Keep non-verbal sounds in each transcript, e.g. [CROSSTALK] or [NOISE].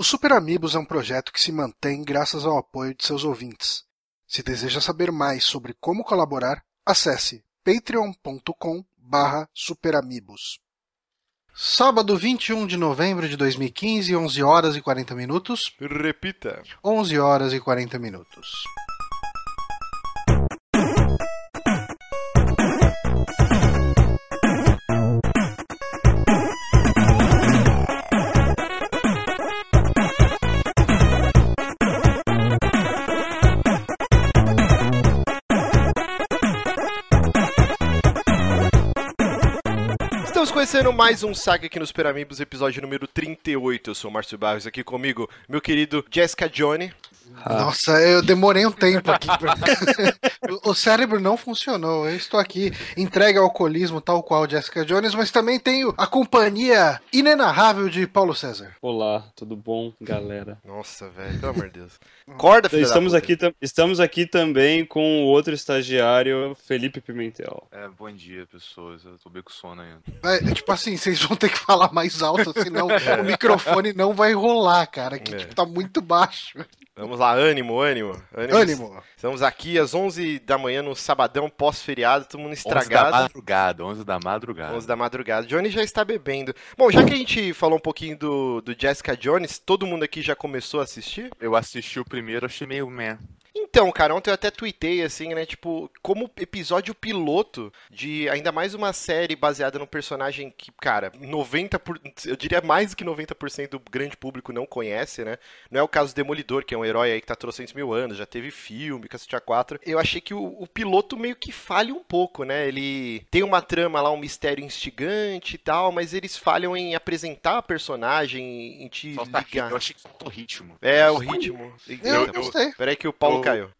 O Super Amigos é um projeto que se mantém graças ao apoio de seus ouvintes. Se deseja saber mais sobre como colaborar, acesse patreon.com barra superamigos. Sábado 21 de novembro de 2015, 11 horas e 40 minutos. Repita. 11 horas e 40 minutos. Conhecendo mais um Saga aqui nos Peramibos, episódio número 38. Eu sou o Márcio Barros, aqui comigo, meu querido Jessica Johnny. Nossa, eu demorei um tempo aqui. pra- [LAUGHS] o cérebro não funcionou. Eu estou aqui entregue ao alcoolismo, tal qual Jessica Jones, mas também tenho a companhia inenarrável de Paulo César. Olá, tudo bom, galera? Nossa, velho, pelo amor de Deus. Acorda, filho Estamos aqui, tam- estamos aqui também com o outro estagiário, Felipe Pimentel. É, bom dia, pessoas. Eu tô bem com sono ainda. É, é tipo assim, vocês vão ter que falar mais alto, senão [LAUGHS] o microfone não vai rolar, cara. Que É. tipo, tá muito baixo. Vamos lá, ânimo, ânimo. Ânimo. Estamos aqui às 11 da manhã no sabadão pós-feriado, todo mundo 11 da estragado. madrugada, 11 da madrugada. 11 da madrugada. Johnny já está bebendo. Bom, já que a gente falou um pouquinho do, do Jessica Jones, todo mundo aqui já começou a assistir? Eu assisti o primeiro, achei meio meh. Então, cara, ontem eu até tuitei, assim, né, tipo, como episódio piloto de ainda mais uma série baseada num personagem que, cara, 90%, por, eu diria mais do que 90% do grande público não conhece, né? Não é o caso do Demolidor, que é um herói aí que tá 300 mil anos, já teve filme, Cacete a 4. Eu achei que o, o piloto meio que falha um pouco, né? Ele tem uma trama lá, um mistério instigante e tal, mas eles falham em apresentar a personagem, em te Falta ritmo. ligar. Eu achei que faltou ritmo. É, o ritmo. Eu, Eita, gostei. Peraí que o Paulo eu- caiu.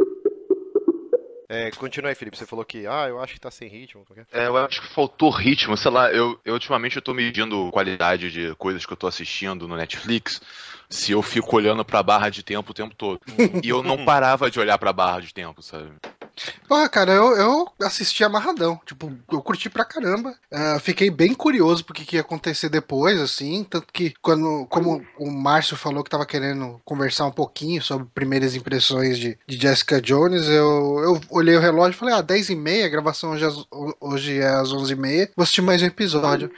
É, continua aí, Felipe. Você falou que, ah, eu acho que tá sem ritmo. qualquer- É, eu acho que faltou ritmo, sei lá, eu, eu ultimamente eu tô medindo qualidade de coisas que eu tô assistindo no Netflix, se eu fico olhando pra barra de tempo o tempo todo. E eu não [LAUGHS] parava de olhar pra barra de tempo, sabe? Porra, cara, eu, eu assisti amarradão. Tipo, eu curti pra caramba. Ah, fiquei bem curioso pro que, ia acontecer depois, assim. Tanto que, quando, como o Márcio falou que tava querendo conversar um pouquinho sobre primeiras impressões de, de Jessica Jones, eu, eu olhei o relógio e falei, ah, 10 e meia, a gravação hoje, é hoje é às 11 e meia, vou assistir mais um episódio.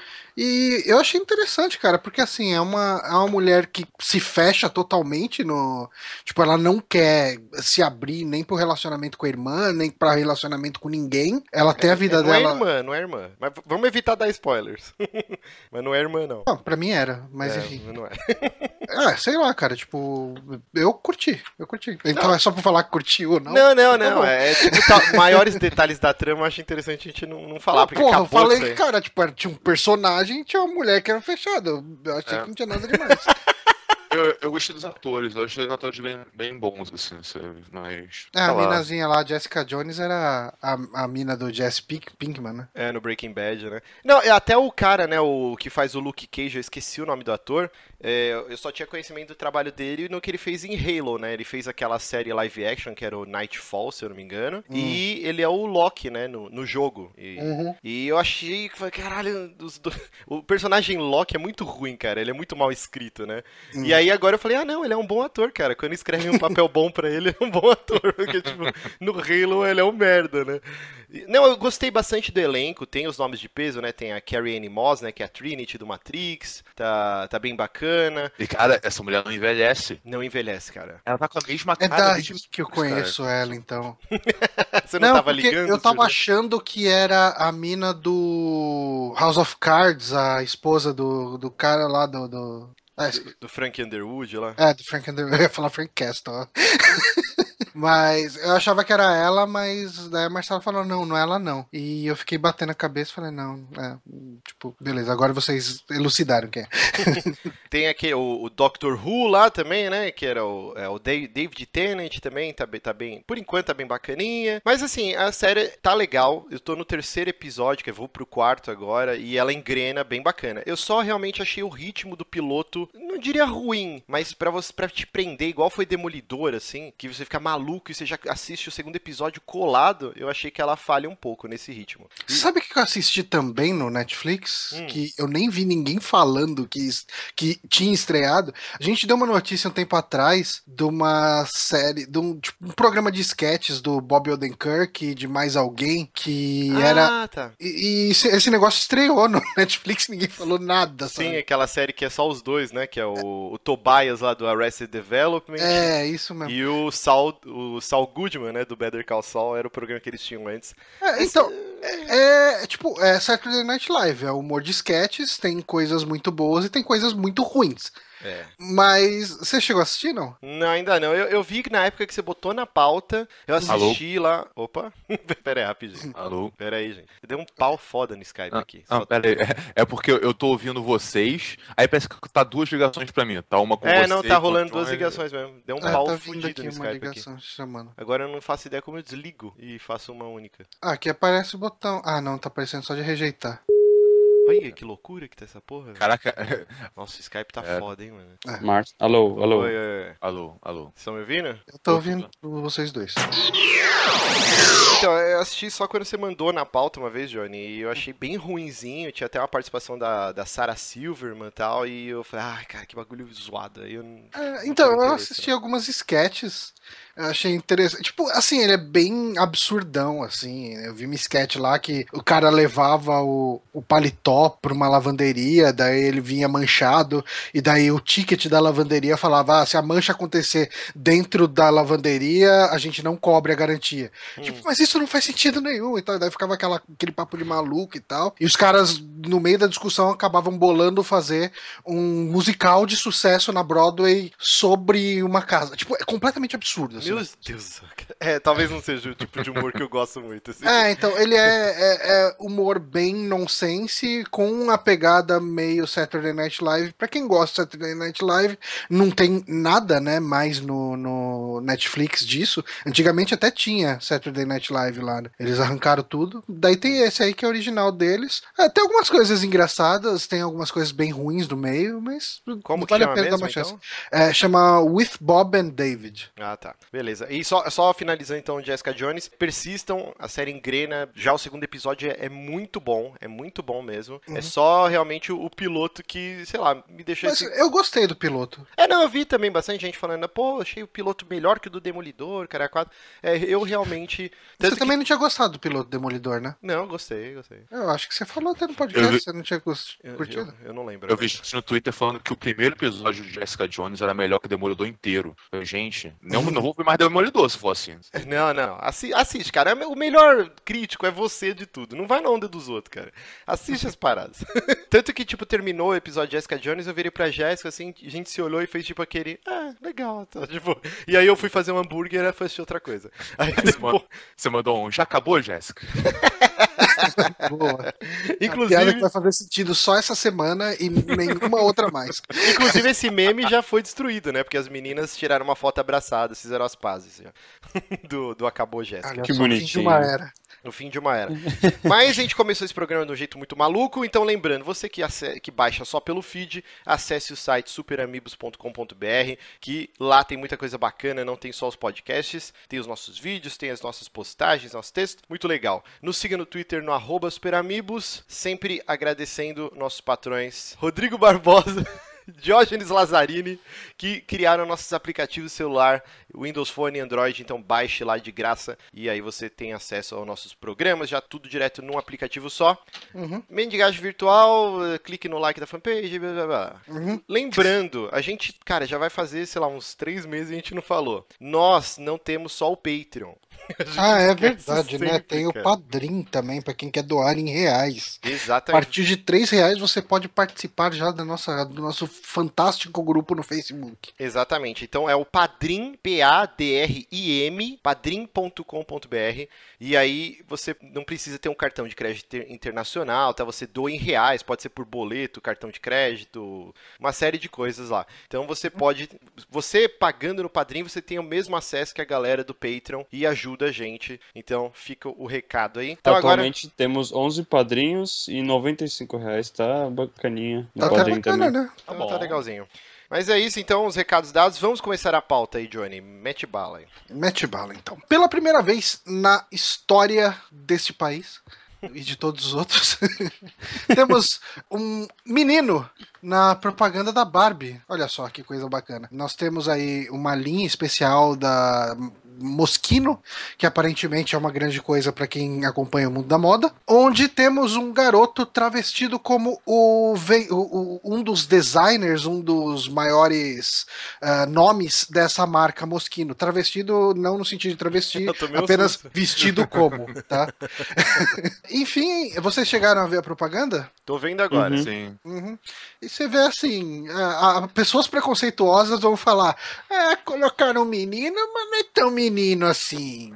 E eu achei interessante, cara, porque assim, é uma, é uma mulher que se fecha totalmente no. Tipo, ela não quer se abrir nem pro relacionamento com a irmã, nem pra relacionamento com ninguém. Ela tem a vida É, não dela. é irmã, não é irmã. Mas vamos evitar dar spoilers. [LAUGHS] mas não é irmã, não. Não, pra mim era, mas É, enfim. Não é. [LAUGHS] Ah, sei lá, cara, tipo, eu curti, eu curti. Então é só pra falar que curtiu ou não. Não, não, Tá não. bom. É, tipo, tá- maiores detalhes da trama eu acho interessante a gente não, não falar, porque porra, eu acabou falei de que, cara, tipo, tinha um personagem e tinha uma mulher que era fechada. Eu- achei É. que não tinha nada demais. [LAUGHS] Eu, eu gostei dos atores, eu achei os atores bem, bem bons, assim? Mas. É, a lá. minazinha lá, Jessica Jones, era a, a mina do Jesse Pink, Pinkman, né? É, no Breaking Bad, né? Não, é até o cara, né, o que faz o Luke Cage, eu esqueci o nome do ator, é, eu só tinha conhecimento do trabalho dele no que ele fez em Halo, né? Ele fez aquela série live action, que era o Nightfall, se eu não me engano, e ele é o Loki, né, no, no jogo. E, Uhum. e eu achei que, foi, caralho, os [LAUGHS] o personagem Loki é muito ruim, cara, ele é muito mal escrito, né? E aí agora eu falei, ah, não, ele é um bom ator, cara, quando escrevem um papel bom pra ele, ele é um bom ator, [LAUGHS] porque, tipo, no Halo ele é um merda, né? Não, eu gostei bastante do elenco, tem os nomes de peso, né? Tem a Carrie Anne Moss, né? Que é a Trinity do Matrix, tá, tá bem bacana. E cara, essa mulher não envelhece. Não envelhece, cara. Ela tá com a mesma É cara. daí desde- que eu cara. conheço ela, então. [LAUGHS] Você não, tava porque ligando? eu tava achando que era a mina do House of Cards, a esposa do, do cara lá do. do... Esque- Do Frank Underwood lá. É, do Frank Under... [LAUGHS] Eu ia falar Frank Castle. [LAUGHS] mas eu achava que era ela, mas daí a Marcela falou, não, não é ela não. E eu fiquei batendo a cabeça e falei, não, é, tipo, beleza, agora vocês elucidaram quem é. [LAUGHS] Tem aqui o, o Doctor Who lá também, né? Que era o, é, o David Tennant também, tá tá bem. Por enquanto tá bem bacaninha. Mas assim, a série tá legal. Eu tô no terceiro episódio, que eu vou pro quarto agora, e ela engrena bem bacana. Eu só realmente achei o ritmo do piloto, não diria ruim, mas pra você para te prender, igual foi Demolidor, assim, que você fica maluco maluco e você já assiste o segundo episódio colado, eu achei que ela falha um pouco nesse ritmo. E- Sabe o que eu assisti também no Netflix? Hum. Que eu nem vi ninguém falando que, que tinha estreado. A gente deu uma notícia um tempo atrás de uma série, de um, tipo, um programa de sketches do Bob Odenkirk e de mais alguém que era. Ah, tá. E, e esse, esse negócio estreou no [LAUGHS] Netflix e ninguém falou nada, Sim, sabe? aquela série que é só os dois, né? Que é o, o Tobias lá do Arrested Development. É, isso mesmo. E o Saul, o Saul Goodman, né, do Better Call Saul, era o programa que eles tinham antes. É, então, é, é, tipo, é Saturday Night Live, é humor de sketches, tem coisas muito boas e tem coisas muito ruins. É. Mas você chegou a assistir, não? Não, ainda não. Eu, eu vi que na época que você botou na pauta, eu assisti lá. Opa! [LAUGHS] Pera aí, rapidinho. Alô? Pera aí, gente. Deu um pau foda no Skype Ah, aqui. Não, Só- pera aí. É, [LAUGHS] é porque eu, tô ouvindo vocês, aí parece que tá duas ligações pra mim. Tá uma com É, você não, tá rolando duas ligações mesmo. Deu um É, pau tá fudido aqui no Skype aqui. ligação te chamando. Agora eu não faço ideia como eu desligo e faço uma única. Ah, aqui aparece o botão. Ah, não, tá aparecendo só de rejeitar. Olha que loucura que tá essa porra. Caraca. [LAUGHS] Nossa, o Skype tá É. foda, hein, mano. Márcio. Alô, alô. Oi, oi, oi. alô, alô. Vocês estão me ouvindo? Eu tô ouvindo vocês dois. Então, eu assisti só quando você mandou na pauta uma vez, Johnny, e eu achei bem ruinzinho. Tinha até uma participação da, da Sarah Silverman e tal, e eu falei, ai, cara, que bagulho zoado. Eu não. É, então, eu assisti algumas sketches. Eu achei interessante. Tipo, assim, ele é bem absurdão, assim. Eu vi uma sketch lá que o cara levava o, o paletó pra uma lavanderia, daí ele vinha manchado, e daí o ticket da lavanderia falava: ah, se a mancha acontecer dentro da lavanderia, a gente não cobre a garantia. Hum. Tipo, mas isso não faz sentido nenhum. Então, daí ficava aquela, aquele papo de maluco e tal. E os caras, no meio da discussão, acabavam bolando fazer um musical de sucesso na Broadway sobre uma casa. Tipo, é completamente absurdo. assim. Meu Deus do. É, talvez não seja o tipo de humor que eu gosto muito. Assim. É, então, ele é, é- é humor bem nonsense, com uma pegada meio Saturday Night Live. Pra quem gosta de Saturday Night Live, não tem nada, né, mais no, no Netflix disso. Antigamente até tinha Saturday Night Live lá, né? Eles arrancaram tudo. Daí tem esse aí que é original deles. É, tem algumas coisas engraçadas, tem algumas coisas bem ruins no meio, mas Como que vale chama a pena mesmo, dar uma chance. então? É, chama With Bob and David. Ah, tá. Beleza. E só, só finalizando então Jessica Jones, persistam, a série engrena. Já o segundo episódio é, é muito bom, é muito bom mesmo. É só realmente o, o piloto que, sei lá, me deixou Mas esse... eu gostei do piloto. É, não, eu vi também bastante gente falando, pô, achei o piloto melhor que o do Demolidor, cara, quatro. É, eu realmente. Tanto Você que- também não tinha gostado do piloto Demolidor, né? Não, gostei, gostei. Eu acho que você falou até no podcast, vi- você não tinha Eu, curtido. eu, eu não lembro. Eu vi gente no Twitter falando que o primeiro episódio de Jessica Jones era melhor que o Demolidor inteiro. Eu, gente, não, não vou ver mais Demolidor se for assim. [LAUGHS] Não, não. Assi- assiste, cara. O melhor crítico é você de tudo. Não vai na onda dos outros, cara. Assiste as paradas. [LAUGHS] Tanto que, tipo, terminou o episódio de Jessica Jones, eu virei pra Jéssica, assim, a gente se olhou e fez, tipo, aquele... Ah, legal. Tá, tipo, e aí eu fui fazer um hambúrguer e foi assistir outra coisa. Aí, depois, Você mandou um, já acabou, Jéssica? [LAUGHS] Boa. [LAUGHS] A piada que inclusive, vai fazer sentido só essa semana e nenhuma [LAUGHS] outra mais. inclusive, esse meme já foi destruído, né? Porque as meninas tiraram uma foto abraçadas, fizeram as pazes, já. [LAUGHS] Do, do Acabou Jéssica. Olha Que bonitinho. uma era. No fim de uma era. [LAUGHS] Mas a gente começou esse programa de um jeito muito maluco, então lembrando, você que, que baixa só pelo feed, acesse o site superamigos.com.br, que lá tem muita coisa bacana, não tem só os podcasts, tem os nossos vídeos, tem as nossas postagens, nossos textos, muito legal. Nos siga no Twitter no arroba superamigos, sempre agradecendo nossos patrões Rodrigo Barbosa. [LAUGHS] [LAUGHS] Diógenes Lazzarini, que criaram nossos aplicativos celular, Windows Phone e Android, então baixe lá de graça e aí você tem acesso aos nossos programas, já tudo direto num aplicativo só. Uhum. Mendigagem virtual, clique no like da fanpage, blá blá blá. Uhum. Lembrando, a gente, cara, já vai fazer, sei lá, uns três meses e a gente não falou. Nós não temos só o Patreon. [LAUGHS] A Ah, é verdade, né? sempre, Tem o cara. Padrim também, pra quem quer doar em reais. A Exatamente. partir de três reais você pode participar já da nossa, do nosso fantástico grupo no Facebook. Exatamente. Então é o Padrim, P-A-D-R-I-M, padrim.com.br. E aí você não precisa ter um cartão de crédito inter- internacional, tá? Você doa em reais, pode ser por boleto, cartão de crédito, uma série de coisas lá. Então você pode, você pagando no Padrim, você tem o mesmo acesso que a galera do Patreon e ajuda a gente. Então fica o recado aí. Então agora Atualmente temos 11 padrinhos e 95 reais, tá bacaninha. No Tá padrinho bacana, também. né? Tá, bom. Tá legalzinho. Mas é isso, então, os recados dados. Vamos começar a pauta aí, Johnny. Mete bala aí. Mete bala, então. Pela primeira vez na história deste país [LAUGHS] e de todos os outros, [LAUGHS] temos um menino na propaganda da Barbie. Olha só que coisa bacana. Nós temos aí uma linha especial da Moschino, que aparentemente é uma grande coisa para quem acompanha o mundo da moda, onde temos um garoto travestido como o, o um dos designers, um dos maiores uh, nomes dessa marca Moschino. Travestido não no sentido de travesti, [LAUGHS] apenas vestido como, tá? [LAUGHS] [LAUGHS] Enfim, vocês chegaram a ver a propaganda? Tô vendo agora. Uhum. Sim. Uhum. E você vê assim, a, a, pessoas preconceituosas vão falar, é, colocaram um menino, mas não é tão menino assim.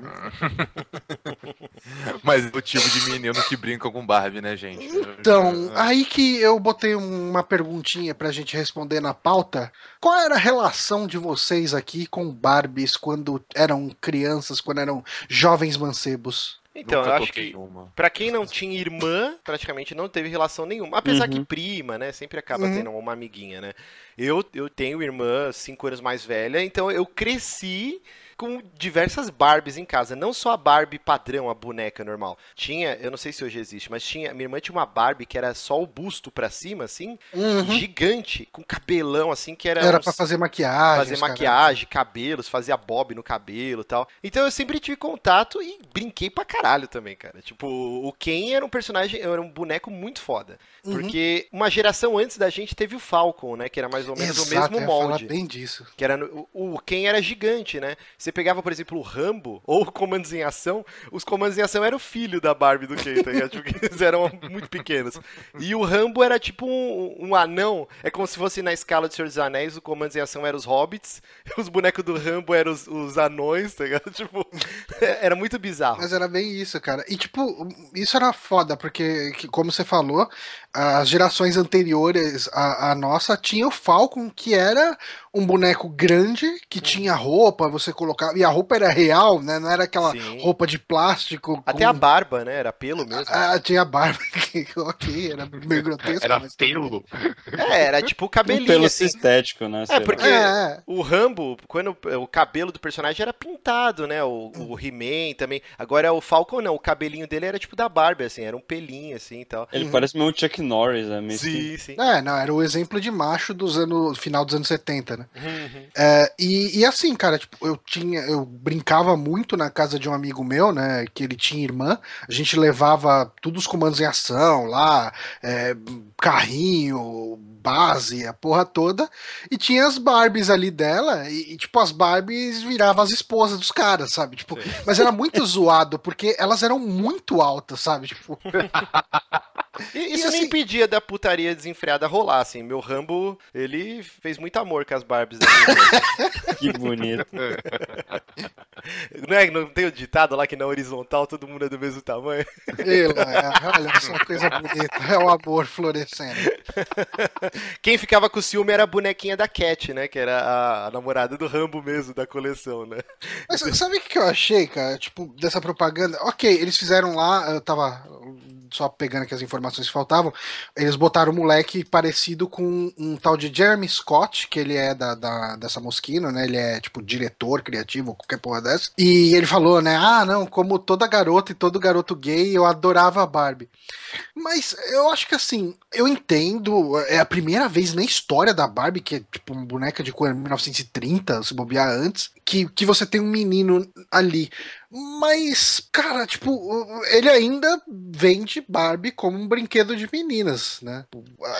[LAUGHS] mas é o tipo de menino que brinca com Barbie, né, gente? Então, aí que eu botei uma perguntinha pra gente responder na pauta. Qual era a relação de vocês aqui com Barbies quando eram crianças, quando eram jovens mancebos? Então, Nunca eu acho que uma. pra quem não tinha irmã, praticamente não teve relação nenhuma. Apesar uhum. que prima, né? Sempre acaba uhum. tendo uma amiguinha, né? Eu, eu tenho irmã cinco anos mais velha, então eu cresci com diversas Barbies em casa. Não só a Barbie padrão, a boneca normal. Tinha, eu não sei se hoje existe, mas tinha. Minha irmã tinha uma Barbie que era só o busto pra cima, assim, uhum. gigante, com cabelão, assim, que era. Era uns, pra fazer maquiagem. Fazer maquiagem, cabelos, fazia bob no cabelo e tal. Então eu sempre tive contato e brinquei pra caralho também, cara. Tipo, o Ken era um personagem, era um boneco muito foda. Uhum. Porque uma geração antes da gente teve o Falcon, né? Que era mais ou menos Exato, o mesmo molde. bem disso. Que era o, o Ken era gigante, né? Você pegava, por exemplo, o Rambo ou Comandos em Ação, os Comandos em Ação era o filho da Barbie do Ken, tá ligado? Tipo, eles eram muito pequenos. E o Rambo era tipo um, um, anão, é como se fosse na escala de Senhor dos Anéis, o Comandos em Ação eram os hobbits, [LAUGHS] os bonecos do Rambo eram os, os anões, tá ligado? [LAUGHS] Tipo, [LAUGHS] era muito bizarro. Mas era bem isso, cara. E tipo, isso era foda, porque, como você falou, as gerações anteriores à, à nossa tinha o Falcon, que era um boneco grande que tinha roupa, você colocava. E a roupa era real, né? Não era aquela Sim. roupa de plástico. Até com... a barba, né? Era pelo mesmo. Ah, tinha a barba, [LAUGHS] ok, era meio grotesco. Era mas... pelo. É, era tipo o cabelinho. Um pelo assim. estético, né? É, porque é. o Rambo, quando o cabelo do personagem era pintado, né? O, o He-Man também. Agora o Falcon não, o cabelinho dele era tipo da Barbie, assim, era um pelinho assim e tal. Ele uhum. parece meio Chuck Norris, né? Sim, assim. sim. É, não, era o exemplo de macho dos anos. final dos anos 70, né? Né? Uhum. É, e, e, assim, cara, tipo, eu tinha, eu brincava muito na casa de um amigo meu, né? Que ele tinha irmã. A gente levava todos os comandos em ação lá, é, carrinho, base, a porra toda. E tinha as Barbies ali dela, e, e tipo, as Barbies viravam as esposas dos caras, sabe? Tipo, mas era muito [LAUGHS] zoado, porque elas eram muito altas, sabe? Tipo. [LAUGHS] E, isso e, assim, não impedia da putaria desenfreada rolar, assim. Meu Rambo, ele fez muito amor com as Barbies [LAUGHS] Que bonito. [LAUGHS] Não, é, não tem o ditado lá que na horizontal todo mundo é do mesmo tamanho? Eu, é, olha, essa coisa bonita. É o amor florescendo. [LAUGHS] Quem ficava com o ciúme era a bonequinha da Cat, né? Que era a, a namorada do Rambo mesmo, da coleção, né? Mas sabe o que eu achei, cara? Tipo, dessa propaganda. Ok, eles fizeram lá, eu tava só pegando aqui as informações que faltavam, eles botaram um moleque parecido com um tal de Jeremy Scott, que ele é da, da dessa Mosquino, né? Ele é tipo diretor criativo, qualquer porra dessa. E ele falou, né? Ah, não, como toda garota e todo garoto gay, eu adorava a Barbie. Mas eu acho que assim, eu entendo, é a primeira vez na história da Barbie, que é tipo uma boneca de 1930, se bobear antes, que, que você tem um menino ali. Mas, cara, tipo, ele ainda vende Barbie como um brinquedo de meninas, né?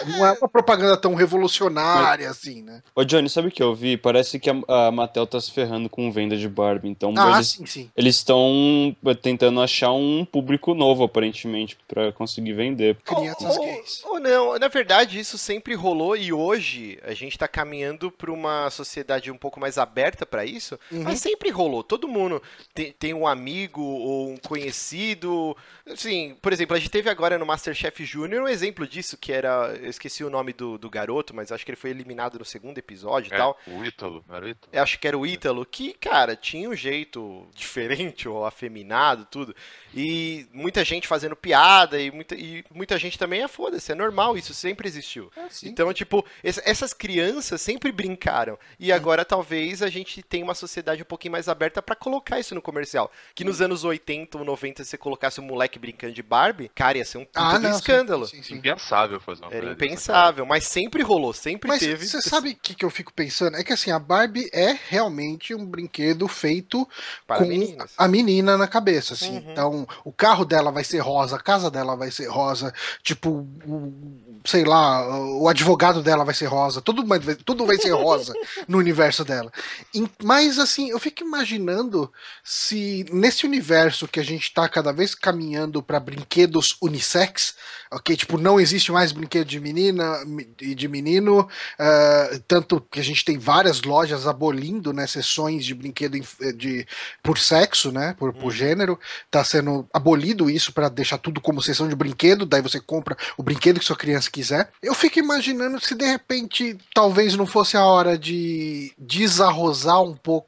Não é uma propaganda tão revolucionária Mas, assim, né? Ô, Johnny, sabe o que eu vi? Parece que a, a Mattel tá se ferrando com venda de Barbie. Então, ah, eles, sim, sim. Eles estão tentando achar um público novo, aparentemente, para conseguir vender. Crianças gays. Ou não, na verdade, isso sempre rolou e hoje a gente tá caminhando para uma sociedade um pouco mais aberta para isso. Uhum. Mas sempre rolou. Todo mundo tem, tem um amigo ou um conhecido. Assim, por exemplo, a gente teve agora no Masterchef Júnior um exemplo disso, que era. Eu esqueci o nome do, do garoto, mas acho que ele foi eliminado no segundo episódio e É, tal. o Ítalo, não era o Ítalo? Eu acho que era o Ítalo, que, cara, tinha um jeito [LAUGHS] diferente, ou afeminado, tudo. E muita gente fazendo piada, e muita, e muita gente também é foda-se, é normal, isso sempre existiu. Então, tipo, es- essas crianças sempre brincaram. E agora talvez a gente tenha uma sociedade um pouquinho mais aberta pra colocar isso no comercial. Que nos anos 80 ou 90, se você colocasse um moleque brincando de Barbie, cara, ia ser um Ah, não, sim, escândalo. sim, sim. Impensável fazer uma Era impensável, mas sempre rolou, sempre Mas teve. você sabe o que, que eu fico pensando? É que assim, a Barbie é realmente um brinquedo feito Para com meninas. a menina na cabeça, assim. Uhum. Então, o carro dela vai ser rosa, a casa dela vai ser rosa, tipo, o- sei lá, o advogado dela vai ser rosa, tudo vai, tudo vai ser rosa [LAUGHS] no universo dela. Em- Mas, assim, eu fico imaginando se nesse universo que a gente tá cada vez caminhando para brinquedos unissex, ok? Tipo, não existe mais brinquedo de menina e de menino, ah, tanto que a gente tem várias lojas abolindo né, sessões de brinquedo inf- de, por sexo, né? Por, por gênero. Tá sendo abolido isso para deixar tudo como sessão de brinquedo, daí você compra o brinquedo que sua criança quiser. Eu fico imaginando se de repente talvez não fosse a hora de desarrosar um pouco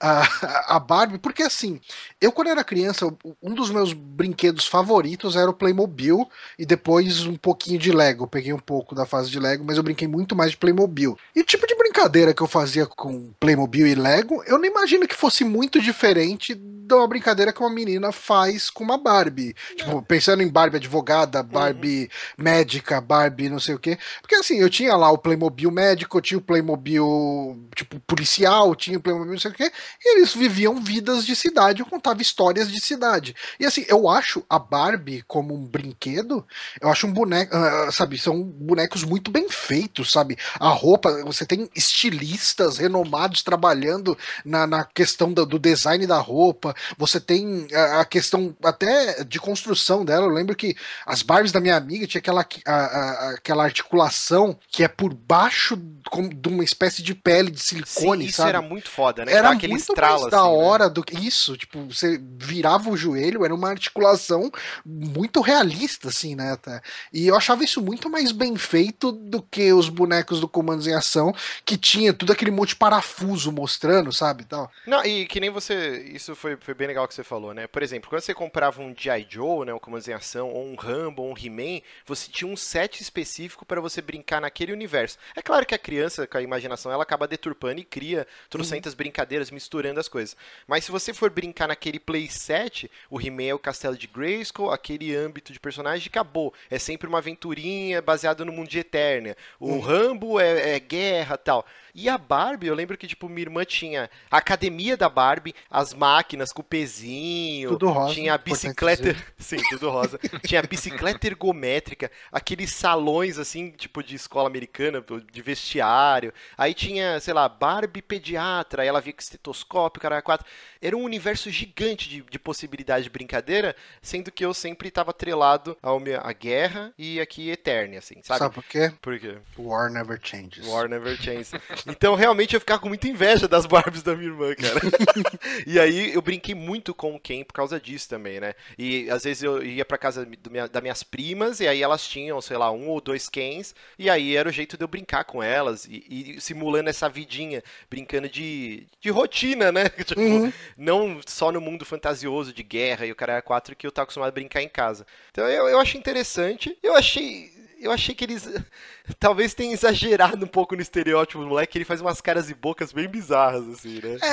a, a Barbie, porque assim, eu quando era criança, um dos meus brinquedos favoritos era o Playmobil e depois um pouquinho de Lego. Eu peguei um pouco da fase de Lego, mas eu brinquei muito mais de Playmobil. E o tipo de brincadeira que eu fazia com Playmobil e Lego, eu não imagino que fosse muito diferente de uma brincadeira que uma menina faz com uma Barbie. Tipo, pensando em Barbie advogada, Barbie médica, Barbie não sei o quê. Porque assim, eu tinha lá o Playmobil médico, eu tinha o Playmobil, tipo, policial, tinha o Playmobil não sei o quê, e eles viviam vidas de cidade, eu contava histórias de cidade. E assim, eu acho a Barbie como um brinquedo, eu acho um boneco, ah, sabe, são bonecos muito bem feitos, sabe? A roupa, você tem estilistas renomados trabalhando na, na questão do, do design da roupa, você tem a, a questão até de construção dela. Eu lembro que as Barbies da minha amiga tinha aquela, a- a- aquela articulação que é por baixo de uma espécie de pele de Sim, silicone, isso sabe? era muito foda, né? Era aquele muito mais da assim, né? hora do que isso. Tipo, você virava o joelho, era uma articulação muito realista, assim, né? até. E eu achava isso muito mais bem feito do que os bonecos do Comandos em Ação, que tinha tudo aquele monte de parafuso mostrando, sabe? Tal. Não, e que nem você. Isso foi, foi bem legal que você falou, né? Por exemplo, quando você comprava um G.I. Joe, né? Um Comandos em Ação, ou um Rambo, ou um He-Man, você tinha um set específico para você brincar naquele universo. É claro que a criança, com a imaginação, ela acaba deturpando e cria trocentas brincadeiras misturando as coisas. Mas se você for brincar naquele playset, o He-Man é o castelo de Grayskull, aquele âmbito de personagem acabou. É sempre uma aventurinha baseada no mundo de Eternia. O Rambo é, é guerra tal. E a Barbie, eu lembro que, tipo, minha irmã tinha a academia da Barbie, as máquinas com o pezinho, Tudo rosa, tinha a bicicleta. [LAUGHS] Sim, tudo rosa. tinha a bicicleta ergométrica, aqueles salões, assim, tipo, de escola americana, de vestiário. Aí tinha, sei lá, Barbie pediatra, aí ela via com estetoscópio, cara, quatro. Era um universo gigante de, de possibilidade de brincadeira, sendo que eu sempre estava atrelado ao minha, à guerra e aqui Eternia, assim, sabe? Sabe por quê? Por quê? War never changes. War Never Changes. Então, realmente, eu ficava com muita inveja das Barbies da minha irmã, cara. [LAUGHS] e aí, eu brinquei muito com o Ken por causa disso também, né? E, às vezes, eu ia pra casa do minha, das minhas primas, e aí elas tinham, sei lá, um ou dois Kens, e aí era o jeito de eu brincar com elas, e, e simulando essa vidinha, brincando de, de rotina, né? [LAUGHS] Tipo, Uhum. não só no mundo fantasioso de guerra e o cara 4 que eu tava acostumado a brincar em casa. Então, eu, eu achei interessante. Eu achei... Eu achei que eles [LAUGHS] talvez tenham exagerado um pouco no estereótipo do moleque, ele faz umas caras e bocas bem bizarras, assim, né? É,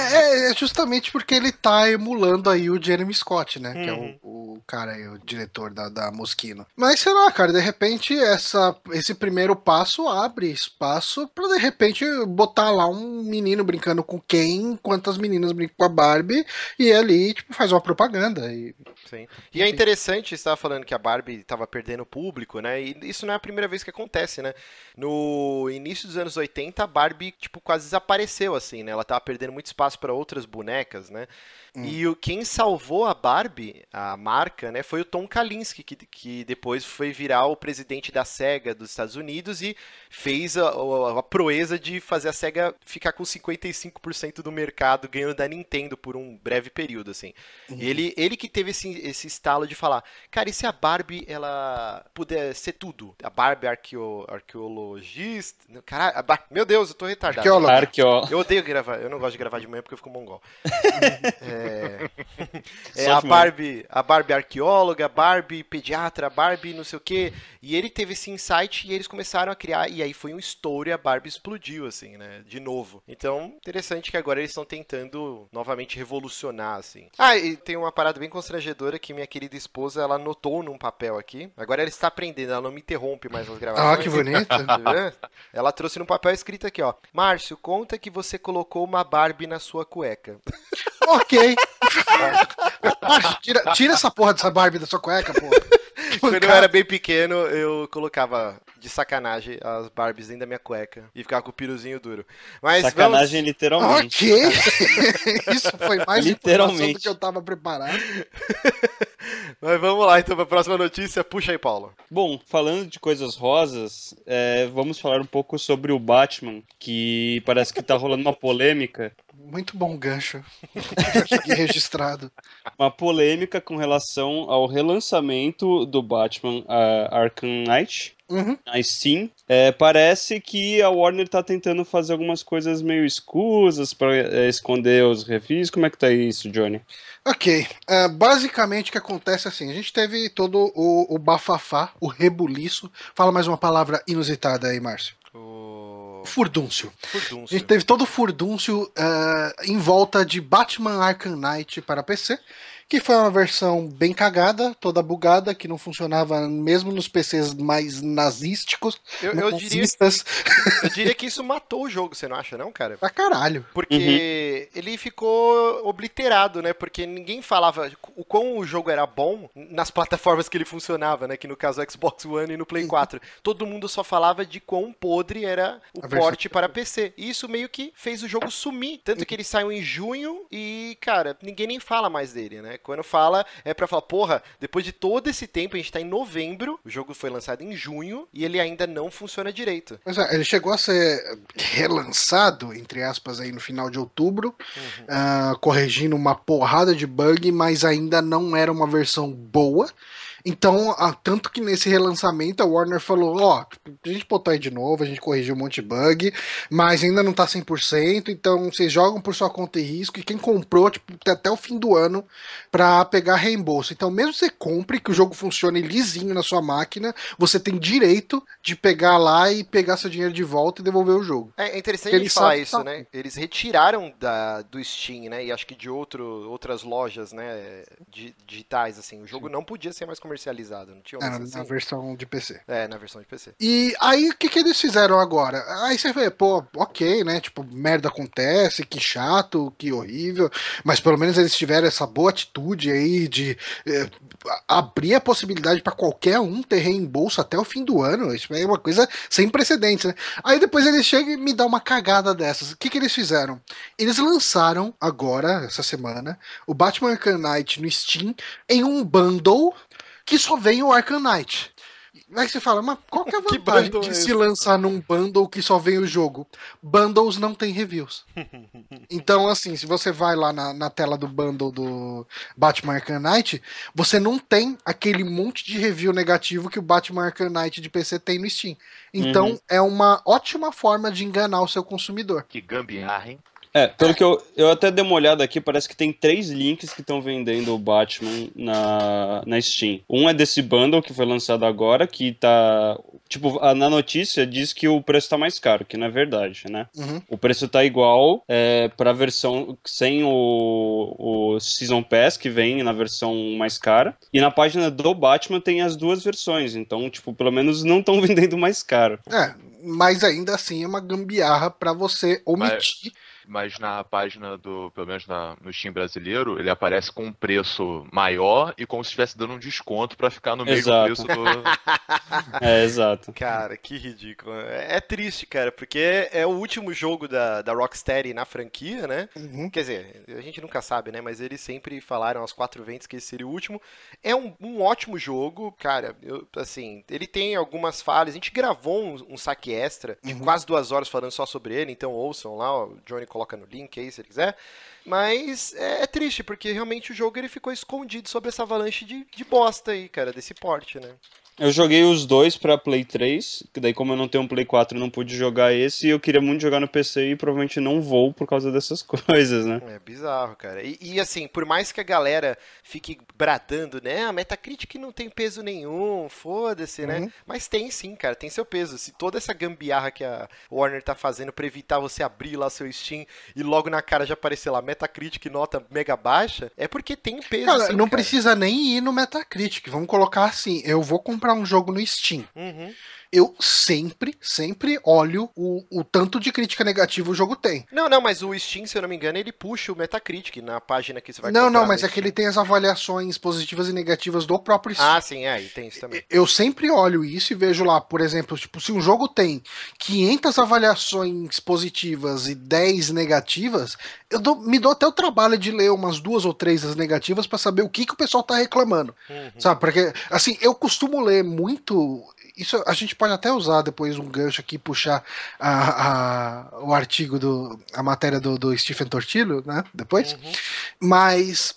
é, é justamente porque ele tá emulando aí o Jeremy Scott, né? Que é Uhum. o, o cara aí, o diretor da, da Moschino. Mas sei lá, cara, de repente essa, esse primeiro passo abre espaço pra de repente botar lá um menino brincando com quem, enquanto as meninas brincam com a Barbie, e ali, tipo, faz uma propaganda. E... Sim. E é interessante, você estava falando que a Barbie estava perdendo público, né? E isso não é a primeira vez que acontece, né? No início dos anos 80, a Barbie, tipo, quase desapareceu, assim, né? Ela tava perdendo muito espaço para outras bonecas, né? E o, quem salvou a Barbie, a marca, né, foi o Tom Kalinske, que, que depois foi virar o presidente da SEGA dos Estados Unidos e fez a, a, a proeza de fazer a SEGA ficar com 55% do mercado ganhando da Nintendo por um breve período, assim. Uhum. Ele, ele que teve esse, esse estalo de falar, cara, e se a Barbie, ela puder ser tudo? A Barbie arqueo, arqueologista... Caralho, Bar... meu Deus, eu tô retardado. Arqueólogo. Eu odeio gravar, eu não gosto de gravar de manhã porque eu fico mongol. [LAUGHS] é, [LAUGHS] é a Barbie, a Barbie arqueóloga, Barbie pediatra, Barbie não sei o quê. E ele teve esse insight e eles começaram a criar, e aí foi um estouro e a Barbie explodiu, assim, né? De novo. Então, interessante que agora eles estão tentando novamente revolucionar, assim. Ah, e tem uma parada bem constrangedora que minha querida esposa, ela notou num papel aqui. Agora ela está aprendendo, ela não me interrompe mais nas gravações. Ah, que bonito. [LAUGHS] ela trouxe num papel escrito aqui, ó. Márcio, conta que você colocou uma Barbie na sua cueca. [LAUGHS] ok. Tira, tira essa porra dessa Barbie da sua cueca, porra. [LAUGHS] Quando eu era [LAUGHS] bem pequeno, eu colocava de sacanagem as Barbies dentro da minha cueca e ficava com o piruzinho duro. Mas sacanagem vamos... literalmente. Ok. [LAUGHS] Isso foi mais literalmente do que eu tava preparado. Mas vamos lá então para a próxima notícia. Puxa aí, Paulo. Bom, falando de coisas rosas, é, vamos falar um pouco sobre o Batman, que parece que tá rolando uma polêmica muito bom gancho. Registrado. Uma polêmica com relação ao relançamento do Batman uh, Arkham Knight. Uhum. Na Steam, é, parece que a Warner tá tentando fazer algumas coisas meio escusas para é, esconder os reviews. Como é que tá isso, Johnny? Ok. Uh, basicamente o que acontece é assim: a gente teve todo o, o bafafá, o rebuliço. Fala mais uma palavra inusitada aí, Márcio. O... Furdúncio. Furdúncio. A gente teve todo o furdúncio uh, em volta de Batman Arkham Knight para PC que foi uma versão bem cagada, toda bugada, que não funcionava mesmo nos PCs mais nazísticos. Eu, eu diria, [LAUGHS] eu diria que isso matou o jogo, você não acha, não, cara? Pra caralho. Porque uhum. ele ficou obliterado, né? Porque ninguém falava o quão o jogo era bom nas plataformas que ele funcionava, né? Que no caso Xbox One e no Play 4. Todo mundo só falava de quão podre era o A porte versão... para PC. E isso meio que fez o jogo sumir. Tanto que ele saiu em junho e, cara, ninguém nem fala mais dele, né? Quando fala, é para falar, porra, depois de todo esse tempo, a gente tá em novembro, o jogo foi lançado em junho e ele ainda não funciona direito. Mas é, ele chegou a ser relançado, entre aspas, aí no final de outubro, uhum. uh, corrigindo uma porrada de bug, mas ainda não era uma versão boa. Então, tanto que nesse relançamento a Warner falou, ó, oh, a gente botou aí de novo, a gente corrigiu um monte de bug, mas ainda não tá 100%, então vocês jogam por sua conta e risco, e quem comprou, tipo, até o fim do ano para pegar reembolso. Então, mesmo que você compre, que o jogo funcione lisinho na sua máquina, você tem direito de pegar lá e pegar seu dinheiro de volta e devolver o jogo. É interessante a gente falar isso, tá... né? Eles retiraram da, do Steam, né, e acho que de outro, outras lojas, né, digitais, assim, o jogo não podia ser mais comercializado comercializado, não tinha um é, assim? Na versão de PC. É, na versão de PC. E aí, o que, que eles fizeram agora? Aí você vê, pô, ok, né? Tipo, merda acontece, que chato, que horrível, mas pelo menos eles tiveram essa boa atitude aí de é, abrir a possibilidade para qualquer um ter reembolso até o fim do ano. Isso é uma coisa sem precedentes, né? Aí depois eles chegam e me dão uma cagada dessas. O que, que eles fizeram? Eles lançaram agora, essa semana, o Batman Arkham Knight no Steam em um bundle que só vem o Arkham Knight. Aí você fala, mas qual que é a [LAUGHS] vantagem de é se lançar num bundle que só vem o jogo? Bundles não tem reviews. [LAUGHS] então, assim, se você vai lá na, na tela do bundle do Batman Arkham Knight, você não tem aquele monte de review negativo que o Batman Arkham Knight de PC tem no Steam. Então, uhum. é uma ótima forma de enganar o seu consumidor. Que gambiarra, hein? É, pelo que eu, eu até dei uma olhada aqui, parece que tem três links que estão vendendo o Batman na, na Steam. Um é desse bundle que foi lançado agora, que tá. Tipo, na notícia diz que o preço tá mais caro, que não é verdade, né? Uhum. O preço tá igual é, pra versão sem o, o Season Pass, que vem na versão mais cara. E na página do Batman tem as duas versões, então, tipo, pelo menos não estão [LAUGHS] vendendo mais caro. É, mas ainda assim é uma gambiarra para você omitir. Mas mas na página do, pelo menos na, no Steam brasileiro, ele aparece com um preço maior e como se estivesse dando um desconto pra ficar no mesmo Exato. preço do. [LAUGHS] É, exato. Cara, que ridículo. É, é triste, cara, porque é o último jogo da, da Rocksteady na franquia, né? Uhum. Quer dizer, a gente nunca sabe, né? Mas eles sempre falaram aos quatro ventos que esse seria o último. É um, um ótimo jogo, cara. Eu, assim, ele tem algumas falhas. A gente gravou um, um saque extra de Uhum. quase duas horas falando só sobre ele, então ouçam lá, ó, o Johnny coloca no link aí se ele quiser. Mas é, é triste, porque realmente o jogo ele ficou escondido sobre essa avalanche de, de bosta aí, cara, desse porte, né? Eu joguei os dois pra Play 3, que daí como eu não tenho um Play 4 eu não pude jogar esse, e eu queria muito jogar no PC e provavelmente não vou por causa dessas [LAUGHS] coisas, né? É bizarro, cara. E, e, assim, por mais que a galera fique bradando, né? A Metacritic não tem peso nenhum, foda-se, né? Uhum. Mas tem sim, cara, tem seu peso. Se toda essa gambiarra que a Warner tá fazendo pra evitar você abrir lá seu Steam e logo na cara já aparecer lá Metacritic nota mega baixa, é porque tem peso. Cara, sim, não cara. precisa nem ir no Metacritic. Vamos colocar assim: eu vou comprar um jogo no Steam. Uhum. Eu sempre, sempre olho o, o tanto de crítica negativa o jogo tem. Não, não, mas o Steam, se eu não me engano, ele puxa o Metacritic na página que você vai não, não, mas é que ele tem as avaliações positivas e negativas do próprio Steam. Ah, sim, é, e tem isso também. Eu sempre olho isso e vejo lá, por exemplo, tipo, se um jogo tem 500 avaliações positivas e 10 negativas, eu dou- me dou até o trabalho de ler umas duas ou três das negativas pra saber o que, que o pessoal tá reclamando. Uhum. Sabe? Porque, assim, eu costumo ler muito. Isso a gente pode até usar depois um gancho aqui, puxar a, a- o artigo do. a matéria do, do Stephen Tortillo, né? Depois. Uhum. Mas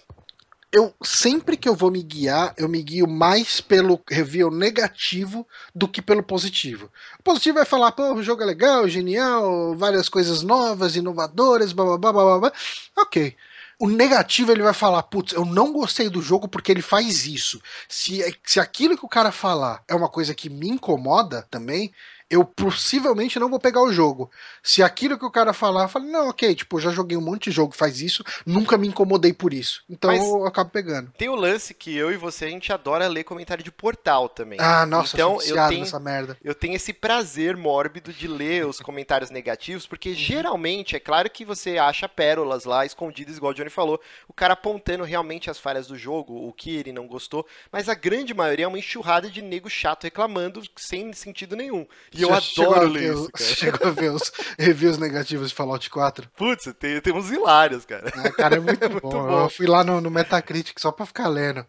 eu sempre que eu vou me guiar, eu me guio mais pelo review negativo do que pelo positivo. O positivo vai falar, pô, o jogo é legal, genial, várias coisas novas, inovadoras, blá blá blá blá. blá. Ok. O negativo ele vai falar, putz, eu não gostei do jogo porque ele faz isso. Se, se aquilo que o cara falar é uma coisa que me incomoda também, eu possivelmente não vou pegar o jogo. Se aquilo que o cara falar, eu falo, não, ok, tipo, eu já joguei um monte de jogo faz isso, nunca me incomodei por isso. Então Mas- eu acabo pegando. Tem o lance que eu e você, a gente adora ler comentário de portal também. Ah, nossa, então, eu tenho, nessa merda. eu tenho esse prazer mórbido de ler os [LAUGHS] comentários negativos, Uhum. porque geralmente, é claro que você acha pérolas lá escondidas, igual o Johnny falou, o cara apontando realmente as falhas do jogo, o que ele não gostou, mas a grande maioria é uma enxurrada de nego chato reclamando sem sentido nenhum. E eu chegou a adoro ler isso, cara. [LAUGHS] Chegou a ver os [LAUGHS] reviews negativos de Fallout 4? Putz, tem, tem uns hilários, cara. Ah, cara, é [LAUGHS] muito, muito bom. bom. Eu fui lá no, no Metacritic só pra ficar lendo.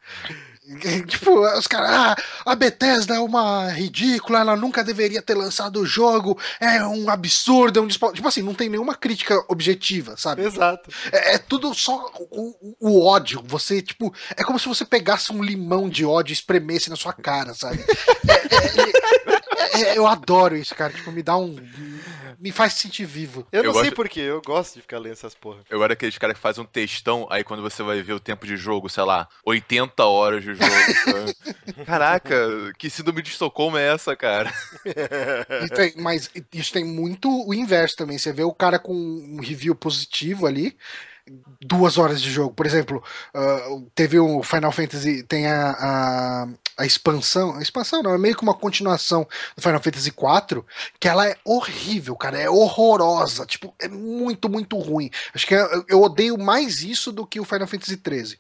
Tipo, os caras, ah, a Bethesda é uma ridícula, ela nunca deveria ter lançado o jogo, é um absurdo, é um despo... Tipo assim, não tem nenhuma crítica objetiva, sabe? Exato. É, é tudo só o, o- o ódio. Você, tipo, é como se você pegasse um limão de ódio e espremesse na sua cara, sabe? É, é, é, eu adoro isso, cara. Tipo, me dá um. Me faz sentir vivo. Eu, Eu não sei gosto- porquê, eu gosto de ficar lendo essas porra. Eu era aqueles caras que fazem um textão, aí quando você vai ver o tempo de jogo, sei lá, 80 horas de jogo. sabe? [LAUGHS] Caraca, que síndrome de Estocolmo é essa, cara? [LAUGHS] E tem- mas isso tem muito o inverso também. Você vê o cara com um review positivo ali, duas horas de jogo. Por exemplo, ah, teve o Final Fantasy, tem a, a, expansão. A expansão não, é meio que uma continuação do Final Fantasy IV, que ela é horrível, cara. É horrorosa. Tipo, é muito, muito ruim. Acho que eu, eu odeio mais isso do que o Final Fantasy XIII.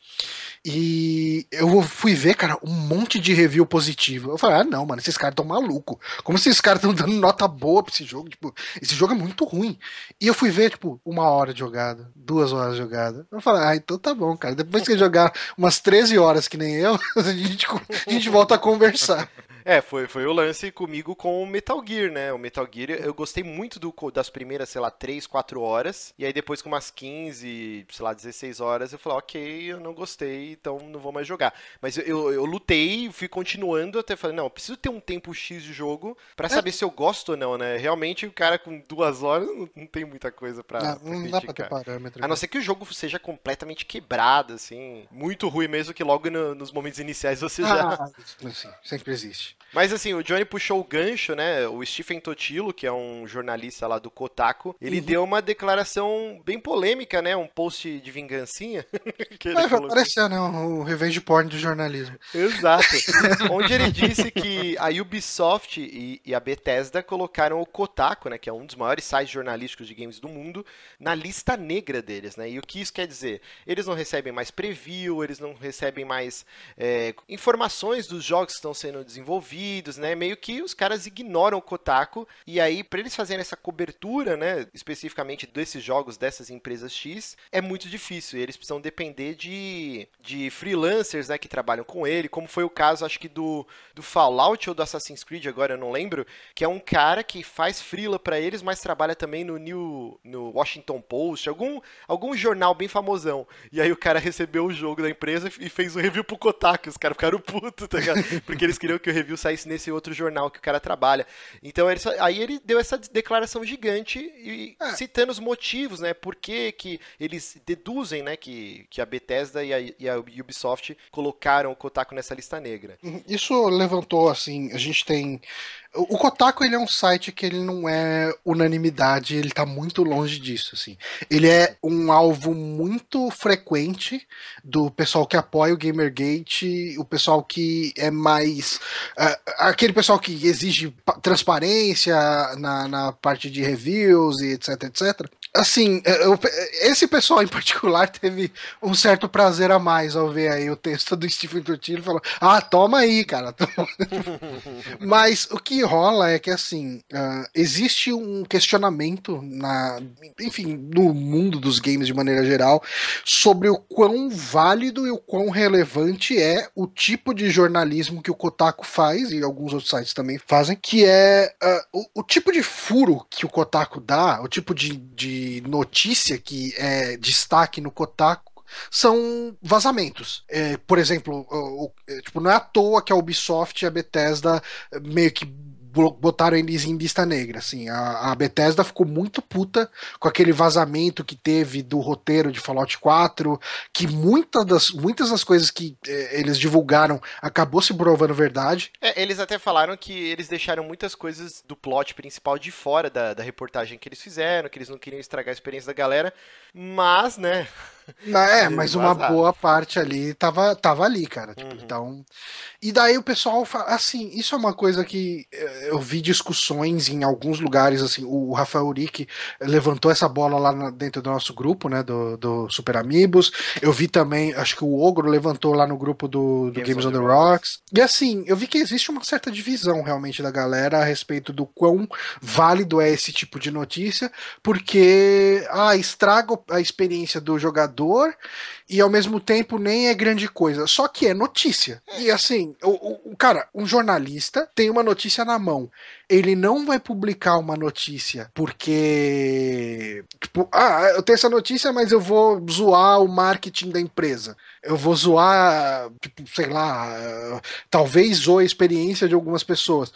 E eu fui ver, cara, um monte de review positivo. Eu falei, ah, não, mano, esses caras tão malucos. Como esses caras estão dando nota boa pra esse jogo? Tipo, esse jogo é muito ruim. E eu fui ver, tipo, uma hora de jogada, duas horas de jogada. Eu falei, ah, então tá bom, cara. Depois que jogar umas 13 horas que nem eu, [LAUGHS] a gente, a gente volta a conversar. É, foi, foi o lance comigo com o Metal Gear, né? O Metal Gear, eu gostei muito do, das primeiras, sei lá, 3, 4 horas. E aí depois com umas 15, sei lá, 16 horas, eu falei, ok, eu não gostei, então não vou mais jogar. Mas eu, eu, eu lutei, fui continuando, até falei, não, preciso ter um tempo X de jogo pra saber se eu gosto ou não, né? Realmente o cara com duas horas não, não tem muita coisa pra, Não, pra não dá pra ter parâmetro. A não ser que o jogo seja completamente quebrado, assim. Muito ruim mesmo, que logo no- nos momentos iniciais você já. Ah, assim, sempre existe. Exatamente. Mas assim, o Johnny puxou o gancho, né? O Stephen Totilo, que é um jornalista lá do Kotaku, ele uhum. deu uma declaração bem polêmica, né? Um post de vingancinha. [LAUGHS] que ele é, vai aparecer, né? O revenge porn do jornalismo. Exato. [LAUGHS] Onde ele disse que a Ubisoft e, e, a Bethesda colocaram o Kotaku, né? Que é um dos maiores sites jornalísticos de games do mundo, na lista negra deles, né? E o que isso quer dizer? Eles não recebem mais preview, eles não recebem mais é, informações dos jogos que estão sendo desenvolvidos né? Meio que os caras ignoram o Kotaku e aí para eles fazerem essa cobertura, né, especificamente desses jogos dessas empresas X, é muito difícil. Eles precisam depender de, de freelancers, né, que trabalham com ele, como foi o caso acho que do, do Fallout ou do Assassin's Creed, agora eu não lembro, que é um cara que faz freela para eles, mas trabalha também no New no Washington Post, algum algum jornal bem famosão. E aí o cara [LAUGHS] recebeu o jogo da empresa e fez o review pro Kotaku, os caras ficaram putos, tá ligado? Porque eles queriam que o review saísse saísse nesse outro jornal que o cara trabalha. Então ele, aí ele deu essa declaração gigante e é. citando os motivos, né? Por que, que eles deduzem, né, que, que a Bethesda e a, e a Ubisoft colocaram o Kotaku nessa lista negra. Isso levantou, assim, a gente tem o Kotaku ele é um site que ele não é unanimidade, ele tá muito longe disso, assim. Ele é um alvo muito frequente do pessoal que apoia o Gamergate, o pessoal que é mais uh, aquele pessoal que exige transparência na, na parte de reviews e etc, etc. Assim, é, eu, esse pessoal em particular [LAUGHS] teve um certo prazer a mais ao ver aí o texto do Stephen Tortillo e falou: Ah, toma aí, cara. [LAUGHS] Mas o que rola é que, assim, uh, existe um questionamento, na, enfim, no mundo dos games de maneira geral, sobre o quão válido e o quão relevante é o tipo de jornalismo que o Kotaku faz, e alguns outros sites também fazem, que é uh, o, o, tipo de furo que o Kotaku dá, o tipo de, de notícia que é destaque no Kotaku são vazamentos. É, por exemplo, o, o, é, tipo, não é à toa que a Ubisoft e a Bethesda meio que botaram eles em lista negra, assim, a, a, Bethesda ficou muito puta com aquele vazamento que teve do roteiro de Fallout 4, que muitas das, muitas das coisas que eh, eles divulgaram acabou se provando verdade. É, eles até falaram que eles deixaram muitas coisas do plot principal de fora da, da reportagem que eles fizeram, que eles não queriam estragar a experiência da galera, mas, né... É, mas uma boa parte ali tava, tava ali, cara. Tipo, uhum. Então. E daí o pessoal fala, assim, isso é uma coisa que eh, eu vi discussões em alguns lugares, assim, o Rafael Uric levantou essa bola lá dentro do nosso grupo, né, do, do Super Amigos. Eu vi também, acho que o Ogro levantou lá no grupo do, do Games, Games on the Rocks. E assim, eu vi que existe uma certa divisão realmente da galera a respeito do quão válido é esse tipo de notícia, porque ah, estraga a experiência do jogador e ao mesmo tempo nem é grande coisa. Só que é notícia. E assim, o, o, cara, um jornalista tem uma notícia na mão. Ele não vai publicar uma notícia porque. Tipo, ah, eu tenho essa notícia, mas eu vou zoar o marketing da empresa. Eu vou zoar, tipo, sei lá, talvez zoe a experiência de algumas pessoas.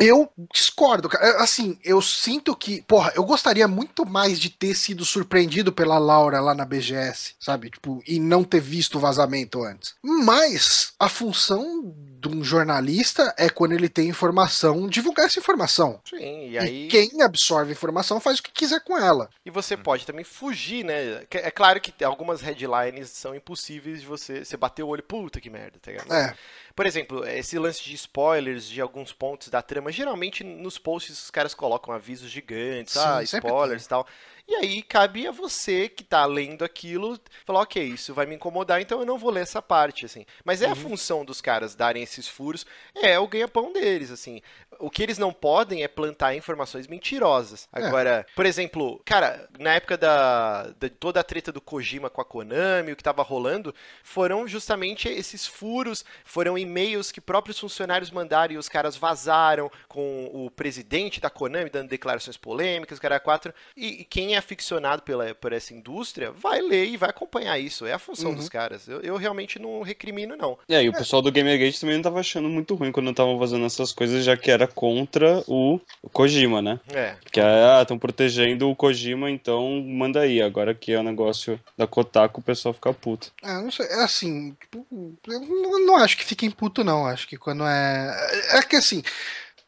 Eu discordo, cara. Assim, eu sinto que, porra, eu gostaria muito mais de ter sido surpreendido pela Laura lá na BGS, sabe? Tipo, e não ter visto o vazamento antes. Mas a função de um jornalista é quando ele tem informação, divulgar essa informação. Sim, e aí. E quem absorve a informação faz o que quiser com ela. E você pode também fugir, né? É claro que algumas headlines são impossíveis de você. Você bater o olho, puta que merda, tá ligado? É. Por exemplo, esse lance de spoilers de alguns pontos da trama, geralmente nos posts os caras colocam avisos gigantes, Sim, ah, spoilers e tal. E aí cabe a você que tá lendo aquilo falar, ok, isso vai me incomodar, então eu não vou ler essa parte, assim. Mas é uhum. a função dos caras darem esses furos, é o ganha-pão deles, assim. O que eles não podem é plantar informações mentirosas. É. Agora, por exemplo, cara, na época da, da, toda a treta do Kojima com a Konami, o que tava rolando, foram justamente esses furos, foram e-mails que próprios funcionários mandaram e os caras vazaram com o presidente da Konami dando declarações polêmicas, cara quatro. E, e quem é aficionado pela, por essa indústria vai ler e vai acompanhar isso. É a função Uhum. dos caras. Eu, eu realmente não recrimino, não. É, e o pessoal do Gamergate também não tava achando muito ruim quando estavam fazendo essas coisas, já que era contra o Kojima, né? É. Que ah, estão protegendo o Kojima, então manda aí. Agora que é o negócio da Kotaku, o pessoal fica puto. Ah, não sei, é assim, tipo, eu não, não acho que fiquem puto, não. Acho que quando é. É que assim.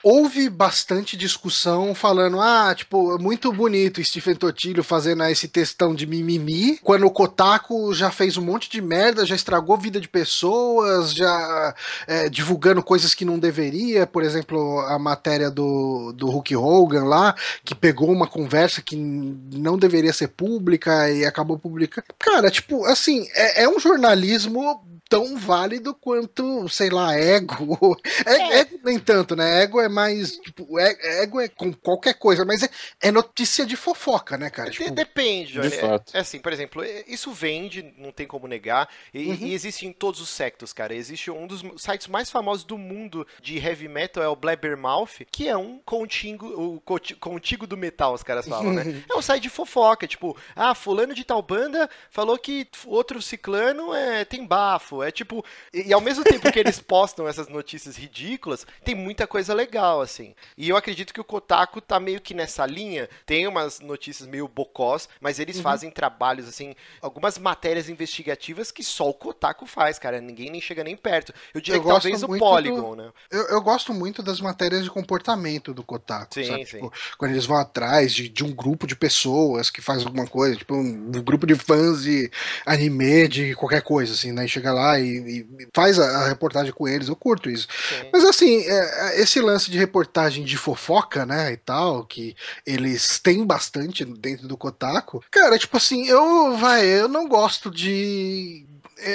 Houve bastante discussão falando, ah, tipo, muito bonito Stephen Totilho fazendo esse textão de mimimi, quando o Kotaku já fez um monte de merda, já estragou vida de pessoas, já é, divulgando coisas que não deveria, por exemplo, a matéria do, do Hulk Hogan lá, que pegou uma conversa que não deveria ser pública e acabou publicando. Cara, tipo, assim, é, é um jornalismo tão válido quanto, sei lá, ego. É, Ego nem tanto, né? Ego é mais, tipo, é- ego é com qualquer coisa, mas é, é notícia de fofoca, né, cara? Tipo, Depende, de olha. fato. É assim, por exemplo, é- isso vende, não tem como negar, e, Uhum. e existe em todos os sectos, cara. Existe um dos sites mais famosos do mundo de heavy metal, é o Blabbermouth, que é um contigo, o conti- contigo do metal, os caras falam, né? [LAUGHS] É um site de fofoca, tipo, ah, fulano de tal banda falou que outro ciclano é, tem bafo, é tipo... E, ao mesmo tempo que eles postam essas notícias ridículas, tem muita coisa legal, assim. E eu acredito que o Kotaku tá meio que nessa linha, tem umas notícias meio bocós, mas eles Uhum. fazem trabalhos, assim, algumas matérias investigativas que só o Kotaku faz, cara. Ninguém nem chega nem perto. Eu diria Eu que talvez gosto o Polygon, né? eu, eu gosto muito das matérias de comportamento do Kotaku, Sim, sabe? sim. Tipo, quando eles vão atrás de, de um grupo de pessoas que faz alguma coisa, tipo um, um grupo de fãs de anime, de qualquer coisa, assim, né? E chega lá e, e faz a, a reportagem com eles, eu curto isso. Sim. Mas assim, é, é, esse lance de reportagem de fofoca, né, e tal, que eles têm bastante dentro do Kotaku, cara, tipo assim, eu, vai, eu não gosto de...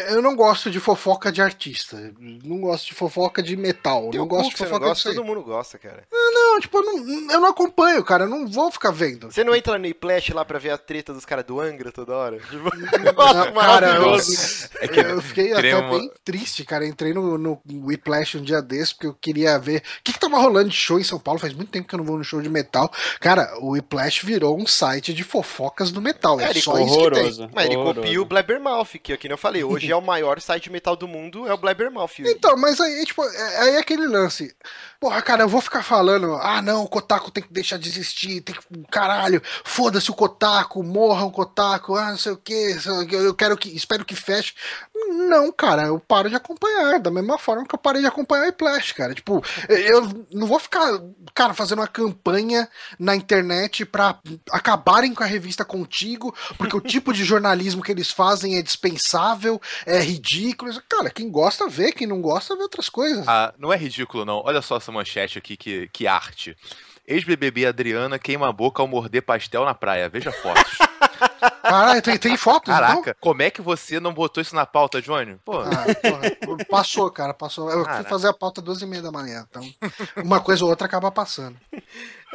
Eu não gosto de fofoca de artista. Não gosto de fofoca de metal. Tem não gosto de você não fofoca gosta, aí. todo mundo gosta, cara. Não, tipo, eu não, eu não acompanho, cara. Eu não vou ficar vendo. Você não entra no Iplash lá pra ver a treta dos caras do Angra toda hora? [LAUGHS] Tipo, [LAUGHS] Não, cara, eu, Maravilhoso. É que eu fiquei até uma- bem triste, cara. Entrei no, no Whiplash um dia desse, porque eu queria ver o que, que tava rolando de show em São Paulo. Faz muito tempo que eu não vou no show de metal. Cara, o Whiplash virou um site de fofocas do metal. É, É, ele só isso que tem. Horroroso. Mas ele horroroso. copia o Blabbermouth, que, que nem eu falei, hoje é o [LAUGHS] maior site de metal do mundo, é o Blabbermouth. Então, mas aí, tipo, é- aí é aquele lance. Porra, cara, eu vou ficar falando, ah, não, o Kotaku tem que deixar de existir, tem que. Caralho, foda-se o Kotaku, morra o Kotaku, ah, não sei o quê, eu quero que. Espero que feche. Não, cara, eu paro de acompanhar, da mesma forma que eu parei de acompanhar o Iplash, cara. Tipo, eu não vou ficar, cara, fazendo uma campanha na internet pra acabarem com a revista contigo, porque o tipo de jornalismo que eles fazem é dispensável, é ridículo. Cara, quem gosta vê, quem não gosta vê outras coisas. Ah, não é ridículo, não. Olha só essa manchete aqui, que, que arte. Ex-BBB Adriana queima a boca ao morder pastel na praia. Veja fotos. [LAUGHS] Caralho, tem, tem fotos, então? Caraca, como é que você não botou isso na pauta, Johnny? Pô, Ah, porra, passou, cara, passou. Eu fui Caraca. fazer a pauta às duas e meia da manhã, então uma coisa ou outra acaba passando. [LAUGHS]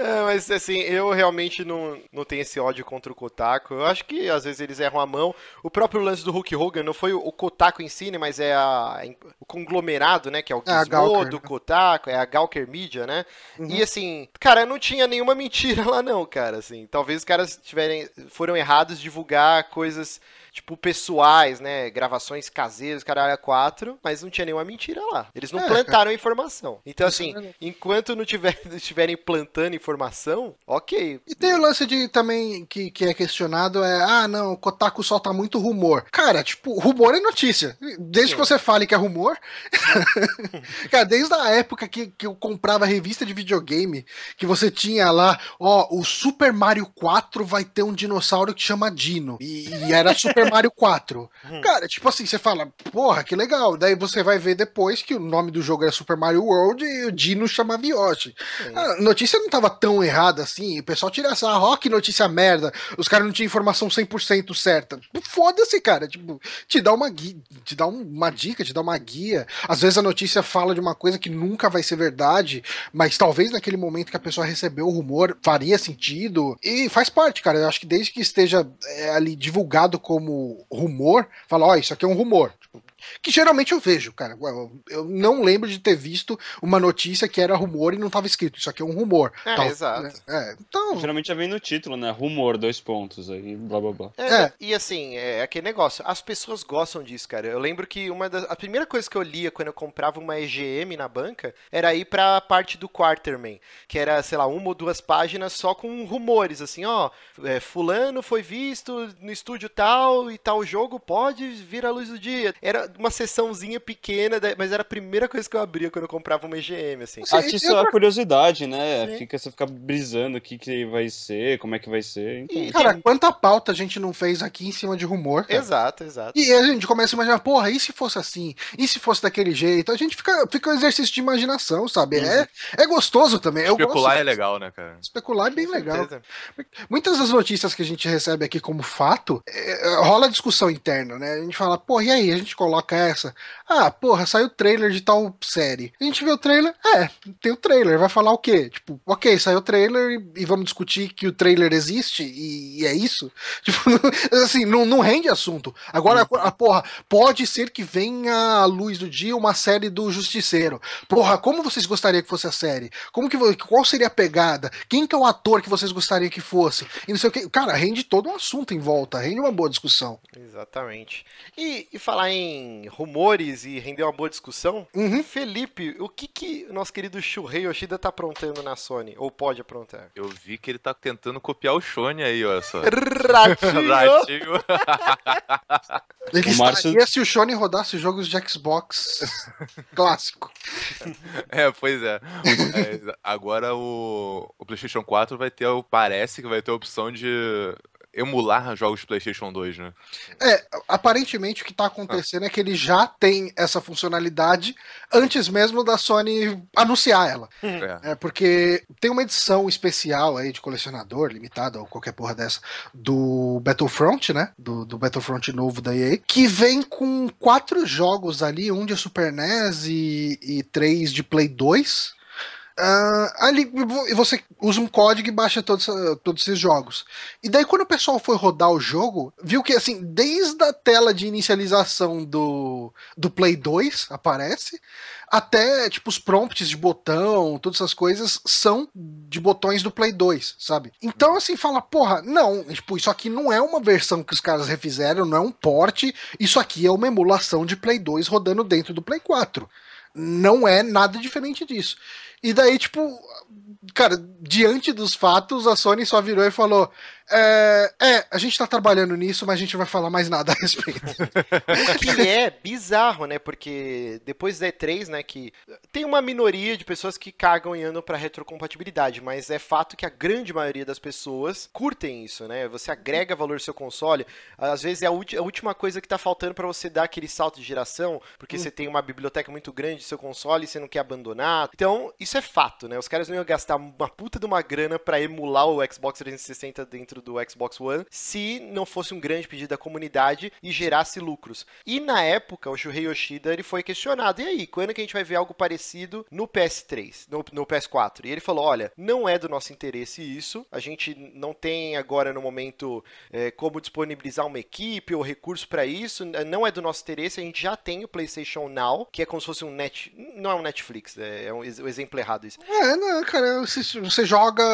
É, mas assim, eu realmente não, não tenho esse ódio contra o Kotaku. Eu acho que às vezes eles erram a mão. O próprio lance do Hulk Hogan não foi o, Kotaku em si, né? Mas é a, o conglomerado, né? Que é o É Gizmodo, Gawker, do né? Kotaku, é a Gawker Media, né? Uhum. E assim, cara, não tinha nenhuma [LAUGHS] mentira lá não, cara. Assim, talvez os caras tiverem, foram errados divulgar coisas tipo pessoais, né? Gravações caseiras, caralho, a quatro, mas não tinha nenhuma mentira lá. Eles não É, plantaram a informação. Então, é assim, verdade. enquanto não tiver, [LAUGHS] estiverem plantando informação, ok. E tem o lance de também que, que é questionado é, ah, não, o Kotaku solta muito rumor. Cara, tipo, rumor é notícia. Desde Sim. que você fale que é rumor. [LAUGHS] Cara, desde a época que, que eu comprava revista de videogame, que você tinha lá, ó, o Super Mario 4 vai ter um dinossauro que chama Dino. E, e era Super Mario 4. Cara, tipo assim, você fala, porra, que legal. Daí você vai ver depois que o nome do jogo era Super Mario World e o Dino chamava Yoshi. A notícia não tava tão errada assim. O pessoal tira essa, ó, que notícia merda. Os caras não tinham informação 100% certa. Foda-se, cara. Tipo, te dá uma guia, te dá um- uma dica, te dá uma guia. Às vezes a notícia fala de uma coisa que nunca vai ser verdade, mas talvez naquele momento que a pessoa recebeu o rumor faria sentido. E faz parte, cara. Eu acho que desde que esteja é, ali divulgado como rumor, fala, ó, isso aqui é um rumor. Tipo, que geralmente eu vejo, cara. Eu, eu não lembro de ter visto uma notícia que era rumor e não tava escrito. Isso aqui é um rumor. É, Tal- exato. É, então. Geralmente já vem no título, né? Rumor, dois pontos aí, blá blá blá. É, É. E assim, é aquele negócio, as pessoas gostam disso, cara. Eu lembro que uma das. A primeira coisa que eu lia quando eu comprava uma EGM na banca era ir pra parte do Quarterman, que era, sei lá, uma ou duas páginas só com rumores, assim, ó. é, fulano foi visto no estúdio tal e tal jogo pode vir à luz do dia. Era uma sessãozinha pequena, mas era a primeira coisa que eu abria quando eu comprava uma EGM, assim. Sim, Atiça e outra- a curiosidade, né? Sim. Fica, você fica brisando o que, que vai ser, como é que vai ser. Então, E- Cara, quanta pauta a gente não fez aqui em cima de rumor, cara. Exato, exato. E a gente começa a imaginar, porra, e se fosse assim? E se fosse daquele jeito? A gente fica, fica um exercício de imaginação, sabe? É, é gostoso também. Eu Especular gosto. é legal, né, cara? Especular é bem Com legal. certeza. Muitas das notícias que a gente recebe aqui como fato, é, rola discussão interna, né? A gente fala, porra, e aí? A gente coloca essa. Ah, porra, saiu o trailer de tal série. A gente vê o trailer, é, tem o trailer, vai falar o quê? Tipo, ok, saiu o trailer e, e vamos discutir que o trailer existe e, e é isso? [LAUGHS] Tipo, assim, não, não rende assunto. Agora, a porra, pode ser que venha à luz do dia uma série do Justiceiro. Porra, como vocês gostariam que fosse a série? Como que qual seria a pegada? Quem que é o ator que vocês gostariam que fosse? E não sei o que. Cara, rende todo um assunto em volta, rende uma boa discussão. Exatamente. E, e falar em rumores e render uma boa discussão, Uhum. Felipe, o que que nosso querido Shuhei Yoshida tá aprontando na Sony? Ou pode aprontar? Eu vi que ele tá tentando copiar o Shone aí, olha só. Ratinho! [LAUGHS] Ratinho. [LAUGHS] Ele O Márcio- estaria se o Shone rodasse jogos de Xbox [LAUGHS] clássico. É, pois é. Mas agora o, o PlayStation 4 vai ter, o- parece que vai ter a opção de emular jogos de PlayStation 2, né? É, aparentemente o que tá acontecendo é que ele já tem essa funcionalidade antes mesmo da Sony anunciar ela. É. É porque tem uma edição especial aí de colecionador, limitada ou qualquer porra dessa, do Battlefront, né? Do, do Battlefront novo da EA, que vem com quatro jogos ali, um de Super NES e, e três de Play 2. Ah, ali você usa um código e baixa todos, todos esses jogos. E daí, quando o pessoal foi rodar o jogo, viu que assim, desde a tela de inicialização do, do Play 2 aparece, até tipo os prompts de botão, todas essas coisas são de botões do Play 2, sabe? Então assim fala, porra, não, tipo, isso aqui não é uma versão que os caras refizeram, não é um port, isso aqui é uma emulação de Play 2 rodando dentro do Play 4. Não é nada diferente disso. E daí, tipo, cara, diante dos fatos, a Sony só virou e falou: é, é, a gente tá trabalhando nisso, mas a gente não vai falar mais nada a respeito. [LAUGHS] O que é bizarro, né? Porque depois da E3, né, que tem uma minoria de pessoas que cagam e andam pra retrocompatibilidade, mas é fato que a grande maioria das pessoas curtem isso, né? Você agrega valor ao seu console, às vezes é a, a última coisa que tá faltando pra você dar aquele salto de geração, porque você tem uma biblioteca muito grande do seu console e você não quer abandonar. Então, isso é fato, né? Os caras não iam gastar uma puta de uma grana pra emular o Xbox 360 dentro do Xbox One se não fosse um grande pedido da comunidade e gerasse lucros. E na época, o Shuhei Yoshida ele foi questionado: e aí, quando que a gente vai ver algo parecido no PS3, no, no PS4? E ele falou: olha, não é do nosso interesse isso, a gente não tem agora no momento é, como disponibilizar uma equipe ou recurso para isso, não é do nosso interesse, a gente já tem o PlayStation Now, que é como se fosse um net, não é um Netflix, é, é um exemplo errado isso. é, não, cara, você, você joga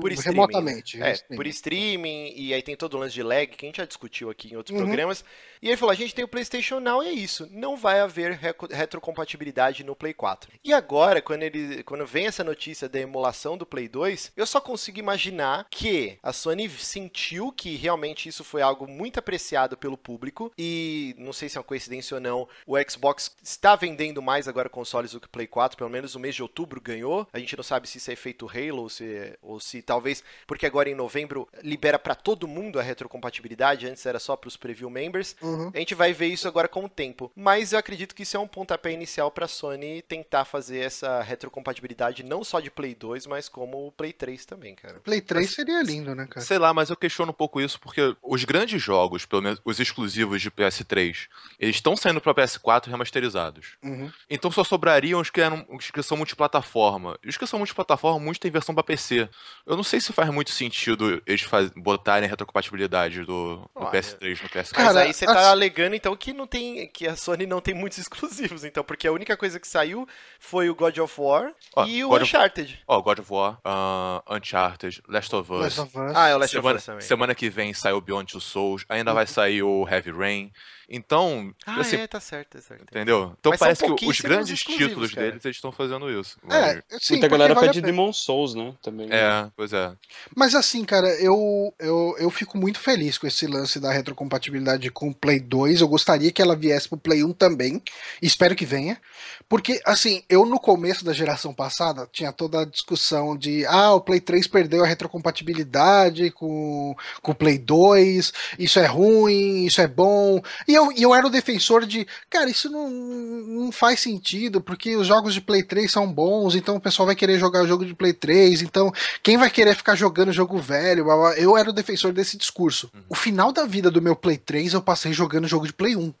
Por remotamente. É, por streaming, e aí tem todo o lance de lag, que a gente já discutiu aqui em outros Uhum. programas. E ele falou: a gente tem o PlayStation Now e é isso. Não vai haver retrocompatibilidade no Play 4. E agora, quando, ele, quando vem essa notícia da emulação do Play 2, eu só consigo imaginar que a Sony sentiu que realmente isso foi algo muito apreciado pelo público. E não sei se é uma coincidência ou não, o Xbox está vendendo mais agora consoles do que o Play 4, pelo menos no mês de outubro ganhou. A gente não sabe se isso é efeito Halo ou se, ou se talvez, porque agora em novembro libera para todo mundo a retrocompatibilidade, antes era só para os preview members. Uhum. A gente vai ver isso agora com o tempo. Mas eu acredito que isso é um pontapé inicial para a Sony tentar fazer essa retrocompatibilidade não só de Play 2, mas como o Play 3 também, cara. Play 3 seria lindo, né, cara? Sei lá, mas eu questiono um pouco isso porque os grandes jogos, pelo menos os exclusivos de PS3, eles estão saindo pra PS4 remasterizados. Uhum. Então só sobrariam os que, eram, os que são multiplataforma. E os que são multiplataforma, muitos têm versão pra PC. Eu não sei se faz muito sentido eles faz, botarem retrocompatibilidade do, do Olha. PS3 no PS4. Mas Cara, aí você tá alegando então que não tem. que a Sony não tem muitos [LAUGHS] exclusivos, então, porque a única coisa que saiu foi o God of War Ó, e o God of- Uncharted. Ó, God of War, ah, Uncharted, Last of Us. Last of Us. Ah, é o Last semana, of Us também. semana que vem sai o Beyond Two Souls, ainda vai sair o Heavy Rain. Então, Ah, assim, é, tá certo, tá certo. entendeu? Então Mas parece que os grandes títulos cara. deles eles estão fazendo isso. É, sim, Muita galera vale a pede. Demon Souls, né? Também. É, pois é. Mas assim, cara, eu, eu, eu fico muito feliz com esse lance da retrocompatibilidade com o Play 2. Eu gostaria que ela viesse pro Play 1 também. Espero que venha. Porque, assim, eu no começo da geração passada tinha toda a discussão de ah, o Play 3 perdeu a retrocompatibilidade com, com o Play 2, isso é ruim, isso é bom. E eu, e eu era o defensor de, cara, isso não, não faz sentido, porque os jogos de Play 3 são bons, então o pessoal vai querer jogar o jogo de Play 3, então quem vai querer ficar jogando jogo velho? blá, blá. Eu era o defensor desse discurso. O final da vida do meu Play 3 eu passei jogando jogo de Play 1.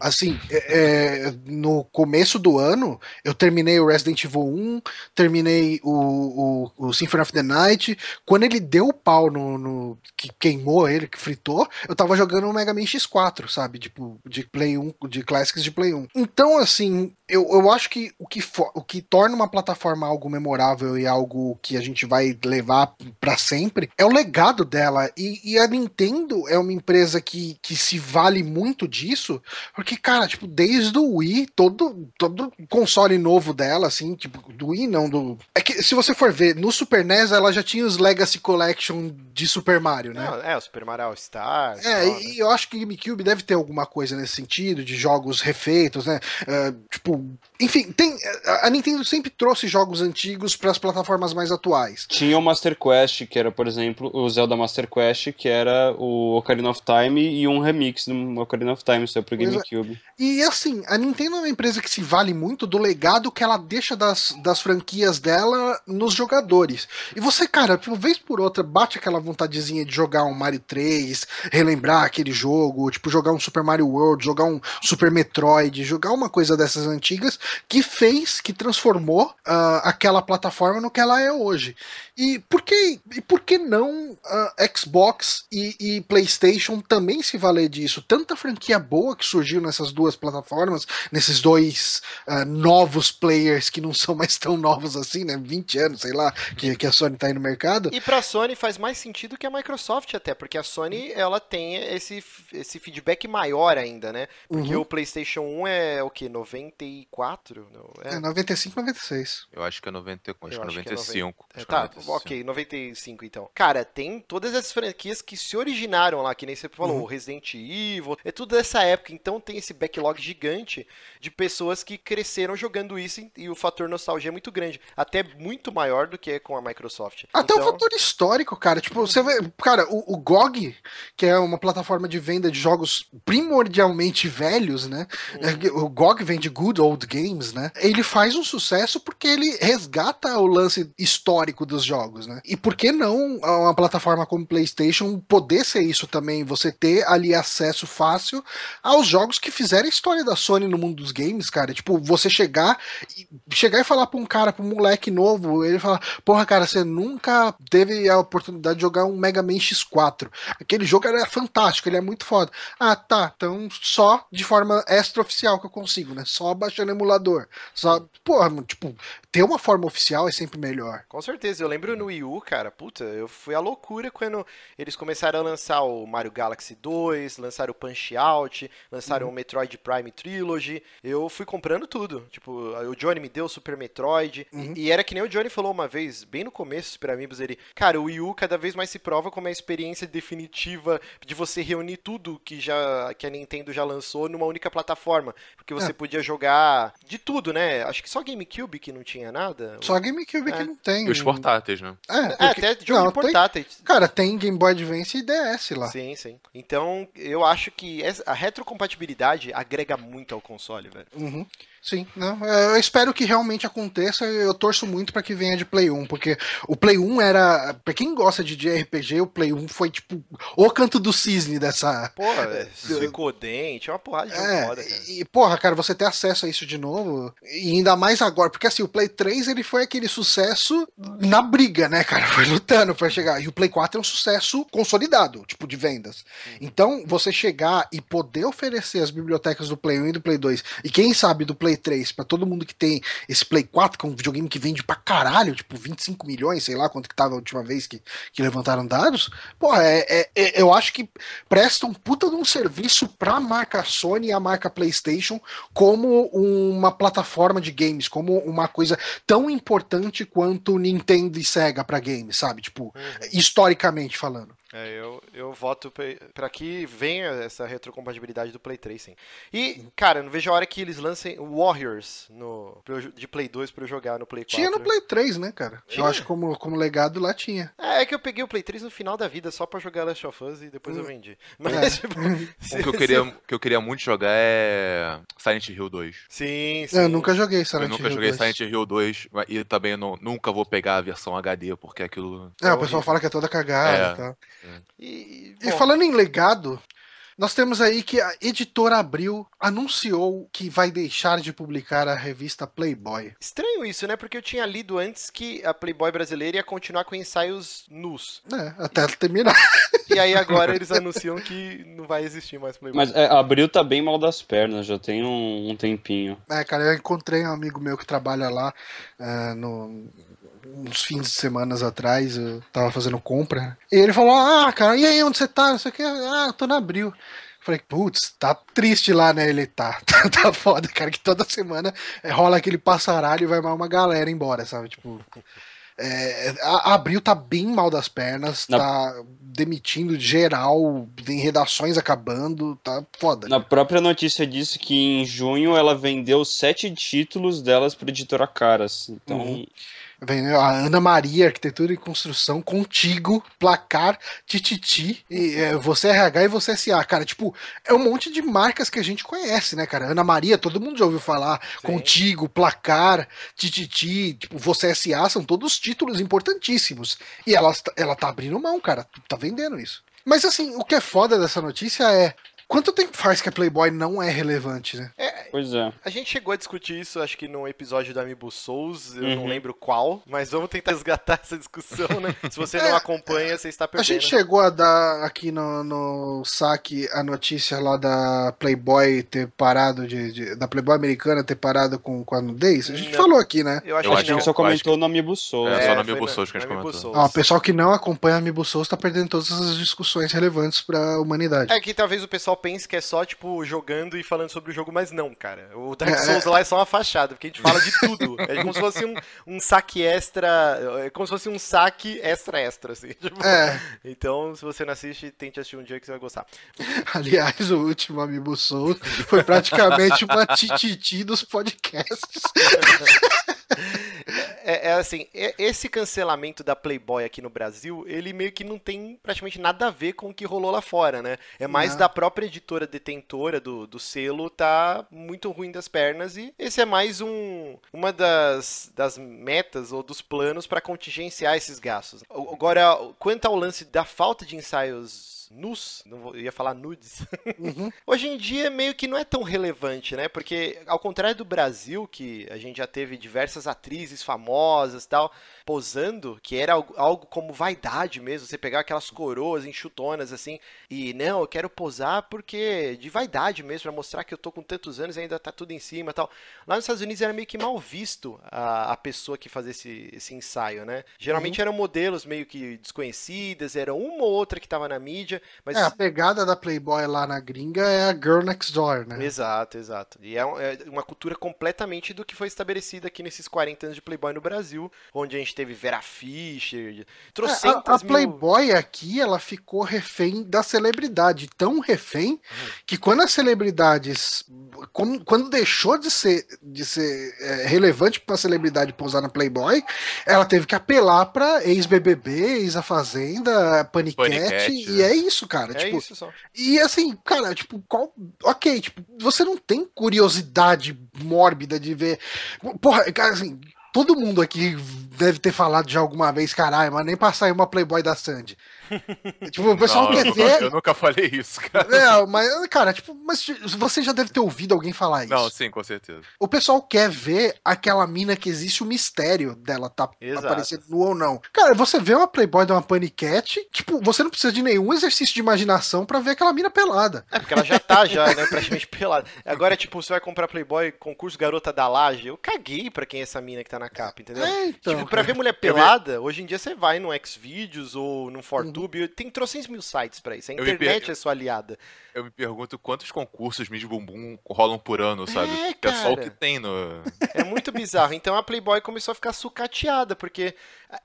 Assim, é, é, no começo do ano, eu terminei o Resident Evil 1, terminei o, o, o Symphony of the Night. Quando ele deu o pau no, no- que queimou ele, que fritou, eu tava jogando o Mega Man X4, sabe? Tipo, de Play 1, de Classics de Play 1. Então, assim, eu, eu acho que o que, fo- o que torna uma plataforma algo memorável e algo que a gente vai levar pra sempre é o legado dela. E, e a Nintendo é uma empresa que, que se vale muito disso, porque, cara, tipo, desde o Wii, todo, todo console novo dela, assim, tipo, do Wii não, do. É que se você for ver, no Super NES ela já tinha os Legacy Collection de Super Mario, né? Não, é, o Super Mario All Stars. É, tal, né? e eu acho que GameCube deve ter alguma coisa nesse sentido, de jogos refeitos, né? É, tipo, enfim, tem. A Nintendo sempre trouxe jogos antigos para as plataformas mais atuais. Tinha o Master Quest, que era, por exemplo, o Zelda Master Quest, que era o Ocarina of Time e um remix do Ocarina of Time, saiu pro é. GameCube. E assim, a Nintendo é uma empresa que se vale muito do legado que ela deixa das, das franquias dela nos jogadores. E você, cara, por vez por outra, bate aquela vontadezinha de jogar um Mario 3, relembrar aquele jogo, tipo, jogar um Super Mario World, jogar um Super Metroid, jogar uma coisa dessas antigas que fez, que transformou ah, aquela plataforma no que ela é hoje. E por que, e por que não ah, Xbox e, e PlayStation também se valer disso? Tanta franquia boa que surgiu nessas duas plataformas, nesses dois ah, novos players que não são mais tão novos assim, né? 20 anos, sei lá, que, que a Sony tá aí no mercado. E pra Sony faz mais sentido que a Microsoft até, porque a Sony ela tem esse, esse feedback maior ainda, né? Porque Uhum. o PlayStation 1 é o que 94, não É, é? 95, 96. Eu acho que é 90, acho que é acho que é 95. É, que é tá, 95. ok, 95 então. Cara, tem todas essas franquias que se originaram lá, que nem você falou, Uhum. o Resident Evil, é tudo dessa época, então tem esse backlog gigante de pessoas que cresceram jogando isso e- o fator nostalgia é muito grande, até muito maior do que com a Microsoft. Até então, o fator histórico, cara. Tipo, você vê. Cara, o, o GOG, que é uma plataforma de venda de jogos primordialmente velhos, né? É, O GOG vem de Good Old Games, né? Ele faz um sucesso porque ele resgata o lance histórico dos jogos, né? E por que não uma plataforma como PlayStation poder ser isso também? Você ter ali acesso fácil aos jogos que fizeram a história da Sony no mundo dos games, cara. Tipo, você chegar e chegar e falar pra um cara, pra um moleque novo, ele falar, porra, cara, você nunca teve a oportunidade de jogar um Mega Man X4. Aquele jogo era fantástico, ele é muito foda. Ah, tá, então só de forma extraoficial que eu consigo, né? Só baixando emulador. Só, porra, tipo, ter uma forma oficial é sempre melhor. Com certeza, eu lembro no Wii U, cara, puta, eu fui à loucura quando eles começaram a lançar o Mario Galaxy 2, lançaram o Punch Out, lançaram o Metroid Prime Trilogy, eu fui comprando tudo, tipo, o Johnny me deu o Super Metroid, e- Uhum. e, era que nem o Johnny falou uma vez, bem no começo, Super Amigos, ele, cara, o Wii U cada vez mais se prova como a experiência definitiva de você reunir tudo que já que a Nintendo já lançou numa única plataforma, porque você É. podia jogar de tudo, né? Acho que só GameCube que não tinha nada. Só GameCube É. que não tem. E os portáteis, né? É, É, porque- até jogo não, de portáteis. tem- cara, tem Game Boy Advance e DS lá. Sim, sim. Então, eu acho que a retrocompatibilidade agrega muito ao console, velho. Uhum. Sim. Não, é, eu espero que realmente aconteça. Eu torço muito pra que venha de Play 1, porque o Play 1 era. Pra quem gosta de JRPG, o Play 1 foi tipo o canto do cisne dessa. Porra, [LAUGHS] é, Suicoden, tinha uma porrada de É, foda, cara. e porra, cara, você ter acesso a isso de novo, e ainda mais agora, porque assim, o Play 3 ele foi aquele sucesso na briga, né, cara? [LAUGHS] Foi lutando pra chegar. E o Play 4 é um sucesso consolidado, tipo, de vendas. Então, você chegar e poder oferecer as bibliotecas do Play 1 e do Play 2, e quem sabe do Play 3, pra todo mundo que tem esse Play 4, que é um videogame que vende pra caralho, tipo 25 milhões, sei lá quanto que tava a última vez que, que levantaram dados, porra, é, é- é- eu acho que presta um puta de um serviço pra marca Sony e a marca PlayStation como uma plataforma de games, como uma coisa tão importante quanto Nintendo e Sega pra games, sabe? Tipo, historicamente falando. É, eu, eu voto pra- pra que venha essa retrocompatibilidade do Play 3, sim. E, cara, não vejo a hora que eles lancem o Warriors no, eu de Play 2 pra eu jogar no Play 4. Tinha no Play 3, né, cara? Tinha? Eu acho que como, como legado lá tinha. É, é que eu peguei o Play 3 no final da vida só pra jogar Last of Us e depois eu Hum. vendi. Mas, É. [LAUGHS] tipo, Um que eu, queria, que eu queria muito jogar é Silent Hill 2. Sim, sim. Eu nunca joguei Silent eu nunca Hill joguei 2. Silent Hill 2 e também eu não, nunca vou pegar a versão HD, porque aquilo. É, o horrível. pessoal fala que é toda cagada É. e tal. E, E bom, falando em legado, nós temos aí que a editora Abril anunciou que vai deixar de publicar a revista Playboy. Estranho isso, né? Porque eu tinha lido antes que a Playboy brasileira ia continuar com ensaios nus. né? Até terminar. E aí [LAUGHS] agora eles anunciam que não vai existir mais Playboy. Mas é, abril tá bem mal das pernas, já tem um, um tempinho. É, cara, eu encontrei um amigo meu que trabalha lá é, no, uns fins de semanas atrás, eu tava fazendo compra. E ele falou: Ah, cara, e aí, onde você tá? Não sei o que. Ah, tô na Abril. Falei, putz, tá triste lá, né? Ele tá, [LAUGHS] tá, tá foda, cara, que toda semana é, rola aquele passaralho e vai mais uma galera embora, sabe? Tipo. é, a a Abril tá bem mal das pernas, Na- tá demitindo geral, tem redações acabando, tá foda. Na própria notícia disse que em junho ela vendeu sete títulos delas pra editora Caras. Então, Uhum. A Ana Maria, Arquitetura e Construção, Contigo, Placar, Tititi, e, é, você RH e você SA. Cara, tipo, é um monte de marcas que a gente conhece, né, cara? Ana Maria, todo mundo já ouviu falar. Sim. Contigo, Placar, Tititi, tipo, você SA, são todos títulos importantíssimos. E ela, ela tá abrindo mão, cara, tá vendendo isso. Mas assim, o que é foda dessa notícia é. Quanto tempo faz que a Playboy não é relevante, né? pois é. A gente chegou a discutir isso, acho que num episódio da Amiibo Souls, eu não Uhum. lembro qual, mas vamos tentar [LAUGHS] resgatar essa discussão, né? Se você não É, acompanha, você está A perdendo. gente chegou a dar aqui no, no saque a notícia lá da Playboy ter parado de, de- da Playboy americana ter parado com, com a nudez. A gente Não. falou aqui, né? Eu acho Eu que acho A não. gente só comentou no Amiibo Soul. É, só no Amiibo Souls que a gente comentou. Souls. Ó, o pessoal que não acompanha a Amiibo Souls tá perdendo todas as discussões relevantes pra humanidade. É que talvez o pessoal pense que é só, tipo, jogando e falando sobre o jogo, mas não, cara. O Dark É, Souls lá é só uma fachada, porque a gente fala de tudo. É como se fosse um, um saque extra. É como se fosse um saque extra extra, assim. [LAUGHS] Tipo, É, Então, se você não assiste, tente assistir um dia que você vai gostar. aliás, o último Amiibo Souls foi praticamente uma [LAUGHS] tititi dos podcasts. [LAUGHS] É, é assim, é- esse cancelamento da Playboy aqui no Brasil, ele meio que não tem praticamente nada a ver com o que rolou lá fora, né? É mais da própria editora detentora do, do selo tá muito ruim das pernas e esse é mais um uma das, das metas ou dos planos para contingenciar esses gastos. Agora, quanto ao lance da falta de ensaios nus, não vou, eu ia falar nudes, Uhum. [LAUGHS] Hoje em dia meio que não é tão relevante, né? Porque ao contrário do Brasil, que a gente já teve diversas atrizes famosas e tal, posando, que era algo, algo como vaidade mesmo, você pegar aquelas coroas enxutonas assim, e não, eu quero posar porque de vaidade mesmo, pra mostrar que eu tô com tantos anos e ainda tá tudo em cima e tal. Lá nos Estados Unidos era meio que mal visto a, a pessoa que fazia esse, esse ensaio, né? Geralmente eram modelos meio que desconhecidas, era uma ou outra que tava na mídia, mas É, a pegada da Playboy lá na gringa é a Girl Next Door, né? Exato, exato. E é, é uma cultura completamente do que foi estabelecida aqui nesses 40 anos de Playboy no Brasil, onde a gente teve Vera Fischer, É, trocentas a, a mil... Playboy aqui, ela ficou refém da celebridade, tão refém que quando as celebridades, como- quando deixou de ser, de ser é, relevante para a celebridade pousar na Playboy, ela teve que apelar para ex-BBB, ex-A Fazenda, Paniquete, Paniquete, e é isso, cara. É tipo, isso só. E assim, cara, tipo, qual. Ok, tipo, você não tem curiosidade mórbida de ver. Porra, cara, assim, todo mundo aqui deve ter falado já alguma vez, caralho, mas nem passar uma Playboy da Sandy. [LAUGHS] tipo, o pessoal Não, quer eu, ver. eu nunca falei isso, cara. É, mas, cara, tipo, mas você já deve ter ouvido alguém falar isso. Não, sim, com certeza. O pessoal quer ver aquela mina que existe o mistério dela tá Exato. aparecendo nu ou não. Cara, você vê uma Playboy de uma paniquete, tipo, você não precisa de nenhum exercício de imaginação pra ver aquela mina pelada. É, porque ela já tá, já, né, praticamente pelada. Agora, tipo, você vai comprar Playboy concurso Garota da Laje, eu caguei pra quem é essa mina que tá na capa, entendeu? É, então, tipo, pra cara. ver mulher pelada, hoje em dia você vai no Xvideos ou no ForTube, tem trocentos mil sites pra isso. A internet per- é sua aliada. Eu me pergunto quantos concursos Miss Bumbum rolam por ano, sabe? É, Que é só o cara. que tem no. É muito bizarro. Então a Playboy começou a ficar sucateada, porque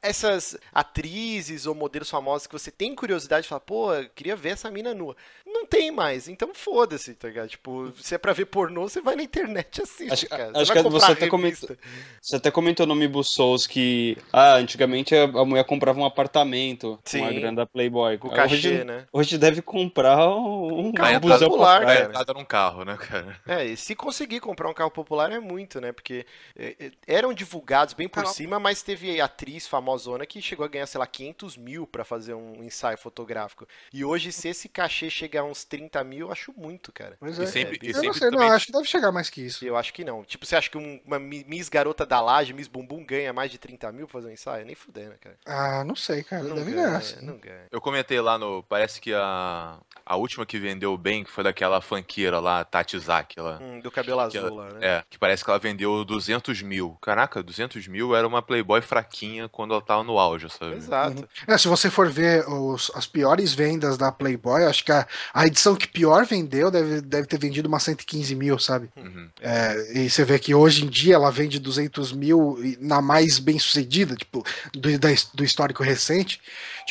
essas atrizes ou modelos famosos que você tem curiosidade de falar, pô, eu queria ver essa mina nua. Não tem mais, então foda-se, tá ligado? Tipo, se é pra ver pornô, você vai na internet e [LAUGHS] assiste, Acho- cara. acho vai que você até revista. Você até comentou no Mibu Souls que ah, antigamente a mulher comprava um apartamento Sim. com a grana da Playboy. Com hoje, cachê, né? hoje deve comprar um, um carro busão popular, Vai cara. entrada num carro, né, cara? É, e se conseguir comprar um carro popular é muito, né? Porque é, é, eram divulgados bem por Ah. cima, mas teve atriz famosona que chegou a ganhar, sei lá, 500 mil pra fazer um ensaio fotográfico. E hoje, se esse cachê chegar a uns 30 mil, eu acho muito, cara. Pois E é. sempre- e eu não sei, não, também- acho que deve chegar mais que isso. Eu acho que não. Tipo, você acha que um- uma Mi- Miss Garota da Laje, Miss Bumbum, ganha mais de 30 mil pra fazer um ensaio? Nem fudendo, cara. Ah, não sei, cara. Não deve ganha, ganhar. sim. não ganha. Eu comentei lá no. Parece que a. A última que vendeu bem foi daquela funkeira lá, Tati Zaki, lá. Hum, do cabelo Que azul ela- lá, né? É, que parece que ela vendeu 200 mil. Caraca, 200 mil era uma Playboy fraquinha quando ela tava no auge, sabe? Exato. É, se você for ver os- as piores vendas da Playboy, acho que a, a edição que pior vendeu deve, deve ter vendido umas 115 mil, sabe? Uhum. É, e você vê que hoje em dia ela vende 200 mil na mais bem sucedida, tipo, do, da- do histórico recente.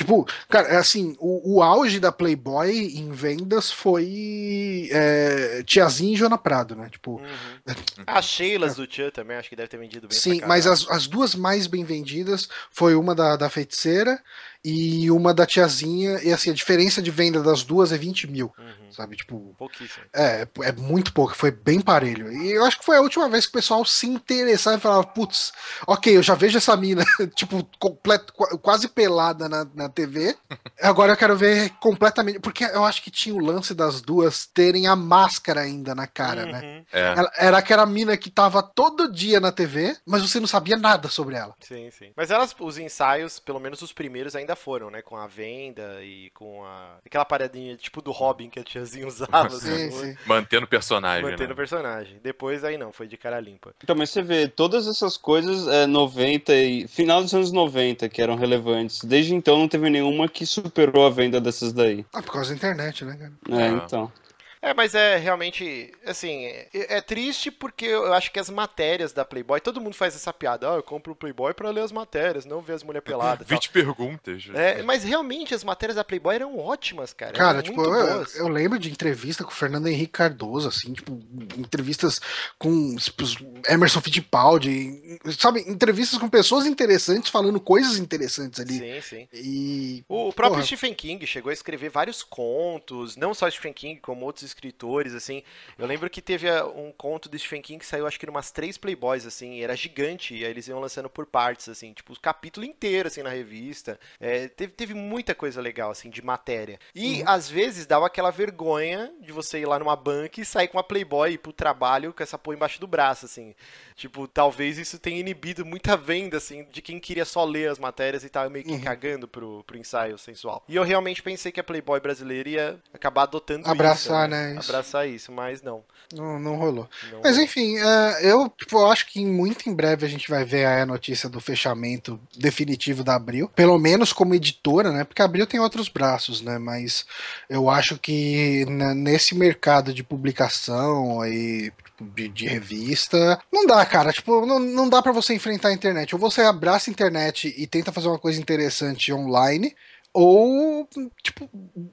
Tipo, cara, é assim, o, o auge da Playboy em vendas foi é, Tiazinha e Joana Prado, né? Tipo, Uhum. As Sheilas do Tchan também, acho que deve ter vendido bem Sim, mas as, as duas mais bem vendidas foi uma da, da feiticeira e uma da tiazinha. E assim, a diferença de venda das duas é 20 mil, Uhum. sabe? Tipo, Pouquíssimo. é, é muito pouco, foi bem parelho. E eu acho que foi a última vez que o pessoal se interessava e falava, putz, ok, eu já vejo essa mina, [LAUGHS] tipo, completo, qu- quase pelada na, na TV. [LAUGHS] Agora eu quero ver completamente. Porque eu acho que tinha o lance das duas terem a máscara ainda na cara, né? Uhum. É. Ela- era aquela mina que tava todo dia na TV, mas você não sabia nada sobre ela. Sim, sim. Mas elas, os ensaios, pelo menos os primeiros, ainda foram, né? Com a venda e com a. Aquela paradinha tipo do Robin que a tiazinha usava. Sim, assim, sim. Mantendo o personagem. Mantendo o né? personagem. Depois aí não, foi de cara limpa. Então, mas você vê, todas essas coisas é 90 e final dos anos 90 que eram relevantes. Desde então não teve nenhuma que superou a venda dessas daí. Ah, por causa da internet, né, cara? É, Ah. então. É, mas é realmente, assim, é, é triste porque eu acho que as matérias da Playboy, todo mundo faz essa piada, ah, eu compro o Playboy pra ler as matérias, não ver as mulheres peladas. e [LAUGHS] tal. 20 perguntas. É, mas realmente as matérias da Playboy eram ótimas, cara. Cara, eram tipo, muito eu, boas. eu lembro de entrevista com o Fernando Henrique Cardoso, assim, tipo, entrevistas com tipo, Emerson Fittipaldi, sabe, entrevistas com pessoas interessantes falando coisas interessantes ali. Sim, sim. E. O próprio Porra. Stephen King chegou a escrever vários contos, não só Stephen King, como outros escritores, assim. Eu lembro que teve ah, um conto do Stephen King que saiu, acho que numas três Playboys, assim, e era gigante, e aí eles iam lançando por partes, assim, tipo, o capítulo inteiro, assim, na revista. É, teve, teve muita coisa legal, assim, de matéria. E, às vezes, dava aquela vergonha de você ir lá numa banca e sair com uma Playboy e ir pro trabalho com essa porra embaixo do braço, assim. Tipo, talvez isso tenha inibido muita venda, assim, de quem queria só ler as matérias e tava meio que cagando pro, pro ensaio sensual. E eu realmente pensei que a Playboy brasileira ia acabar adotando Abraçar, isso. né, isso. Abraçar isso, mas não. Não, não rolou. não Mas enfim, é, eu, tipo, acho que muito em breve a gente vai ver a notícia do fechamento definitivo da Abril. Pelo menos como editora, né? Porque a Abril tem outros braços, né? Mas eu acho que nesse mercado de publicação e tipo, de, de revista, não dá, cara. Tipo, não, não dá pra você enfrentar a internet. Ou você abraça a internet e tenta fazer uma coisa interessante online. Ou, tipo,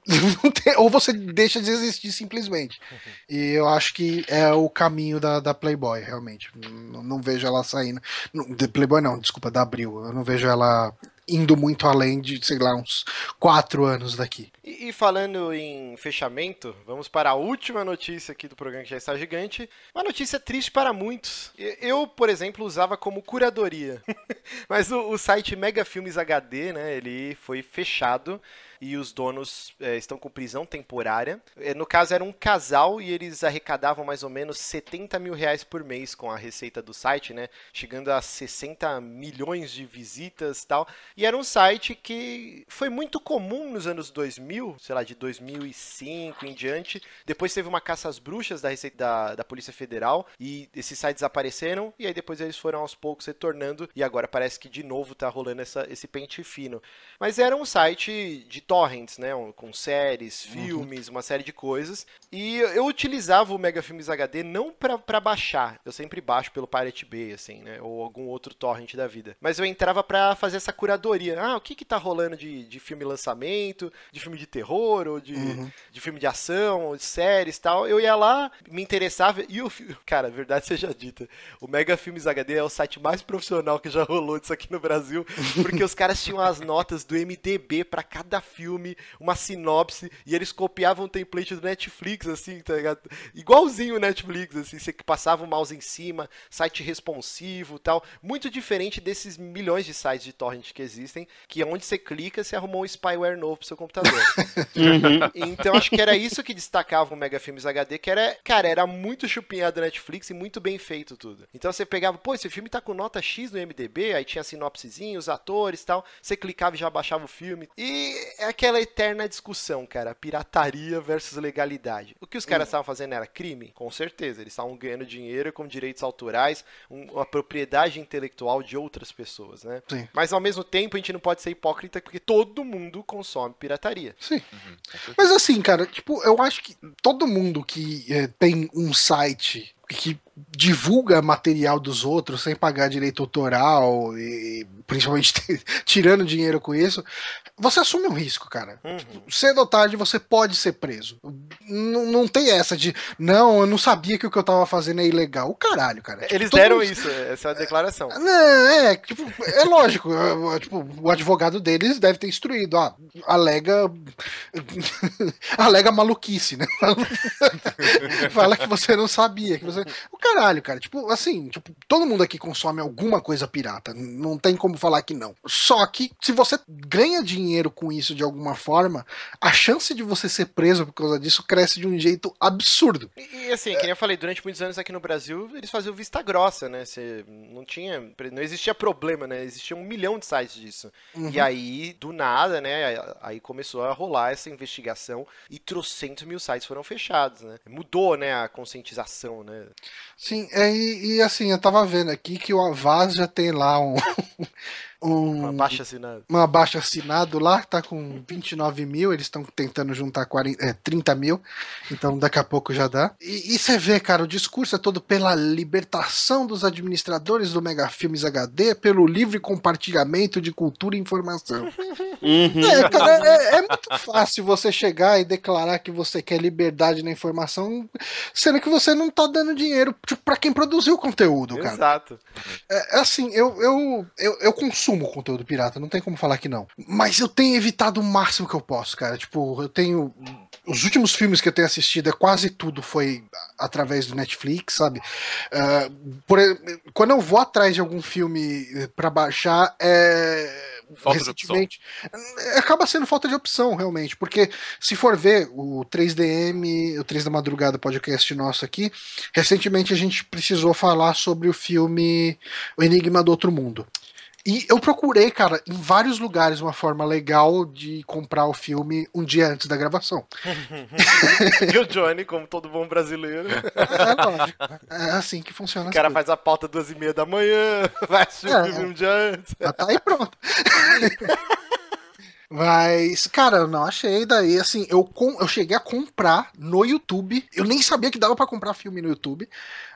[LAUGHS] ou você deixa de existir simplesmente. E eu acho que é o caminho da, da Playboy, realmente. Não, não vejo ela saindo. Não, Playboy não, desculpa, da Abril. Eu não vejo ela indo muito além de, sei lá, uns quatro anos daqui. E, e, falando em fechamento, vamos para a última notícia aqui do programa que já está gigante. Uma notícia triste para muitos. Eu, por exemplo, usava como curadoria. [LAUGHS] Mas o, o site Mega Filmes HD, né, ele foi fechado e os donos é, estão com prisão temporária. É, no caso, era um casal e eles arrecadavam mais ou menos 70 mil reais por mês com a receita do site, né? Chegando a 60 milhões de visitas e tal. E era um site que foi muito comum nos anos 2000, sei lá, de 2005 em diante. Depois teve uma caça às bruxas da receita da, da Polícia Federal e esses sites apareceram e aí depois eles foram aos poucos retornando e agora parece que de novo tá rolando essa, esse pente fino. Mas era um site de torrents, né? Com séries, uhum. filmes, uhum. uma série de coisas. E eu utilizava o Mega Filmes HD não para baixar. Eu sempre baixo pelo Pirate Bay, assim, né? Ou algum outro torrent da vida. Mas eu entrava para fazer essa curadoria. Ah, o que que tá rolando de, de filme lançamento, de filme de terror, ou de, uhum. de filme de ação, ou de séries e tal. Eu ia lá, me interessava. E o cara, verdade seja dita, o Mega Filmes HD é o site mais profissional que já rolou disso aqui no Brasil. Porque os caras tinham as notas do MDB para cada filme filme, uma sinopse, e eles copiavam o template do Netflix, assim, tá ligado? Igualzinho o Netflix, assim, você passava o mouse em cima, site responsivo tal. Muito diferente desses milhões de sites de torrent que existem, que onde você clica, você arrumou um spyware novo pro seu computador. [LAUGHS] uhum. Então acho que era isso que destacava o Mega Filmes HD, que era, cara, era muito chupinhado da Netflix e muito bem feito tudo. Então você pegava, pô, esse filme tá com nota X no MDB, aí tinha a sinopsezinha, os atores tal, você clicava e já baixava o filme. E aquela eterna discussão, cara, pirataria versus legalidade. O que os caras hum. estavam fazendo era crime? Com certeza, eles estavam ganhando dinheiro com direitos autorais, uma propriedade intelectual de outras pessoas, né? Sim. Mas ao mesmo tempo a gente não pode ser hipócrita porque todo mundo consome pirataria. Sim. Uhum. Mas assim, cara, tipo, eu acho que todo mundo que é, tem um site que divulga material dos outros sem pagar direito autoral e principalmente [LAUGHS] tirando dinheiro com isso, você assume um risco, cara. Uhum. Cedo ou tarde você pode ser preso. Não, não tem essa de, não, eu não sabia que o que eu tava fazendo é ilegal. O caralho, cara. Tipo, Eles deram isso, essa é a declaração. É, é, tipo, é lógico. tipo, o advogado deles deve ter instruído. Ah, alega. [LAUGHS] alega maluquice, né? [LAUGHS] Fala que você não sabia. Que você... O caralho, cara. Tipo, assim, tipo, todo mundo aqui consome alguma coisa pirata. Não tem como falar que não. Só que se você ganha dinheiro com isso de alguma forma, a chance de você ser preso por causa disso cresce de um jeito absurdo. E, e assim, é. que eu falei, durante muitos anos aqui no Brasil, eles faziam vista grossa, né? Você não tinha. Não existia problema, né? Existia um milhão de sites disso. Uhum. E aí, do nada, né? Aí começou a rolar essa investigação e trocentos mil sites foram fechados, né? Mudou, né, a conscientização, né? Sim, é, e, e, assim, eu tava vendo aqui que o Avaz já tem lá um. Um uma baixa assinado. Uma baixa assinado lá, tá com 29 mil, eles estão tentando juntar 40, é, 30 mil, então daqui a pouco já dá. E, e você vê, cara, o discurso é todo pela libertação dos administradores do Mega Filmes HD, pelo livre compartilhamento de cultura e informação. Uhum. É, cara, é, é, muito fácil você chegar e declarar que você quer liberdade na informação, sendo que você não tá dando dinheiro tipo, para quem produziu o conteúdo, cara. Exato. É, é, assim, eu, eu, eu, eu consumo conteúdo pirata, não tem como falar que não. Mas eu tenho evitado o máximo que eu posso, cara. Tipo, eu tenho. Os últimos filmes que eu tenho assistido, é quase tudo foi através do Netflix, sabe? Uh, por, quando eu vou atrás de algum filme para baixar, é Falta recentemente. Acaba sendo falta de opção, realmente, porque se for ver o 3DM, o 3 da Madrugada podcast nosso aqui, recentemente a gente precisou falar sobre o filme O Enigma do Outro Mundo. E eu procurei, cara, em vários lugares uma forma legal de comprar o filme um dia antes da gravação. [LAUGHS] e o Johnny, como todo bom brasileiro. É, lógico. É assim que funciona. O cara faz a pauta duas e meia da manhã, [LAUGHS] vai assistir é, o filme um dia antes. Já tá aí pronto. Mas, cara, eu não achei. Daí, assim, eu, com, eu cheguei a comprar no YouTube. Eu nem sabia que dava para comprar filme no YouTube.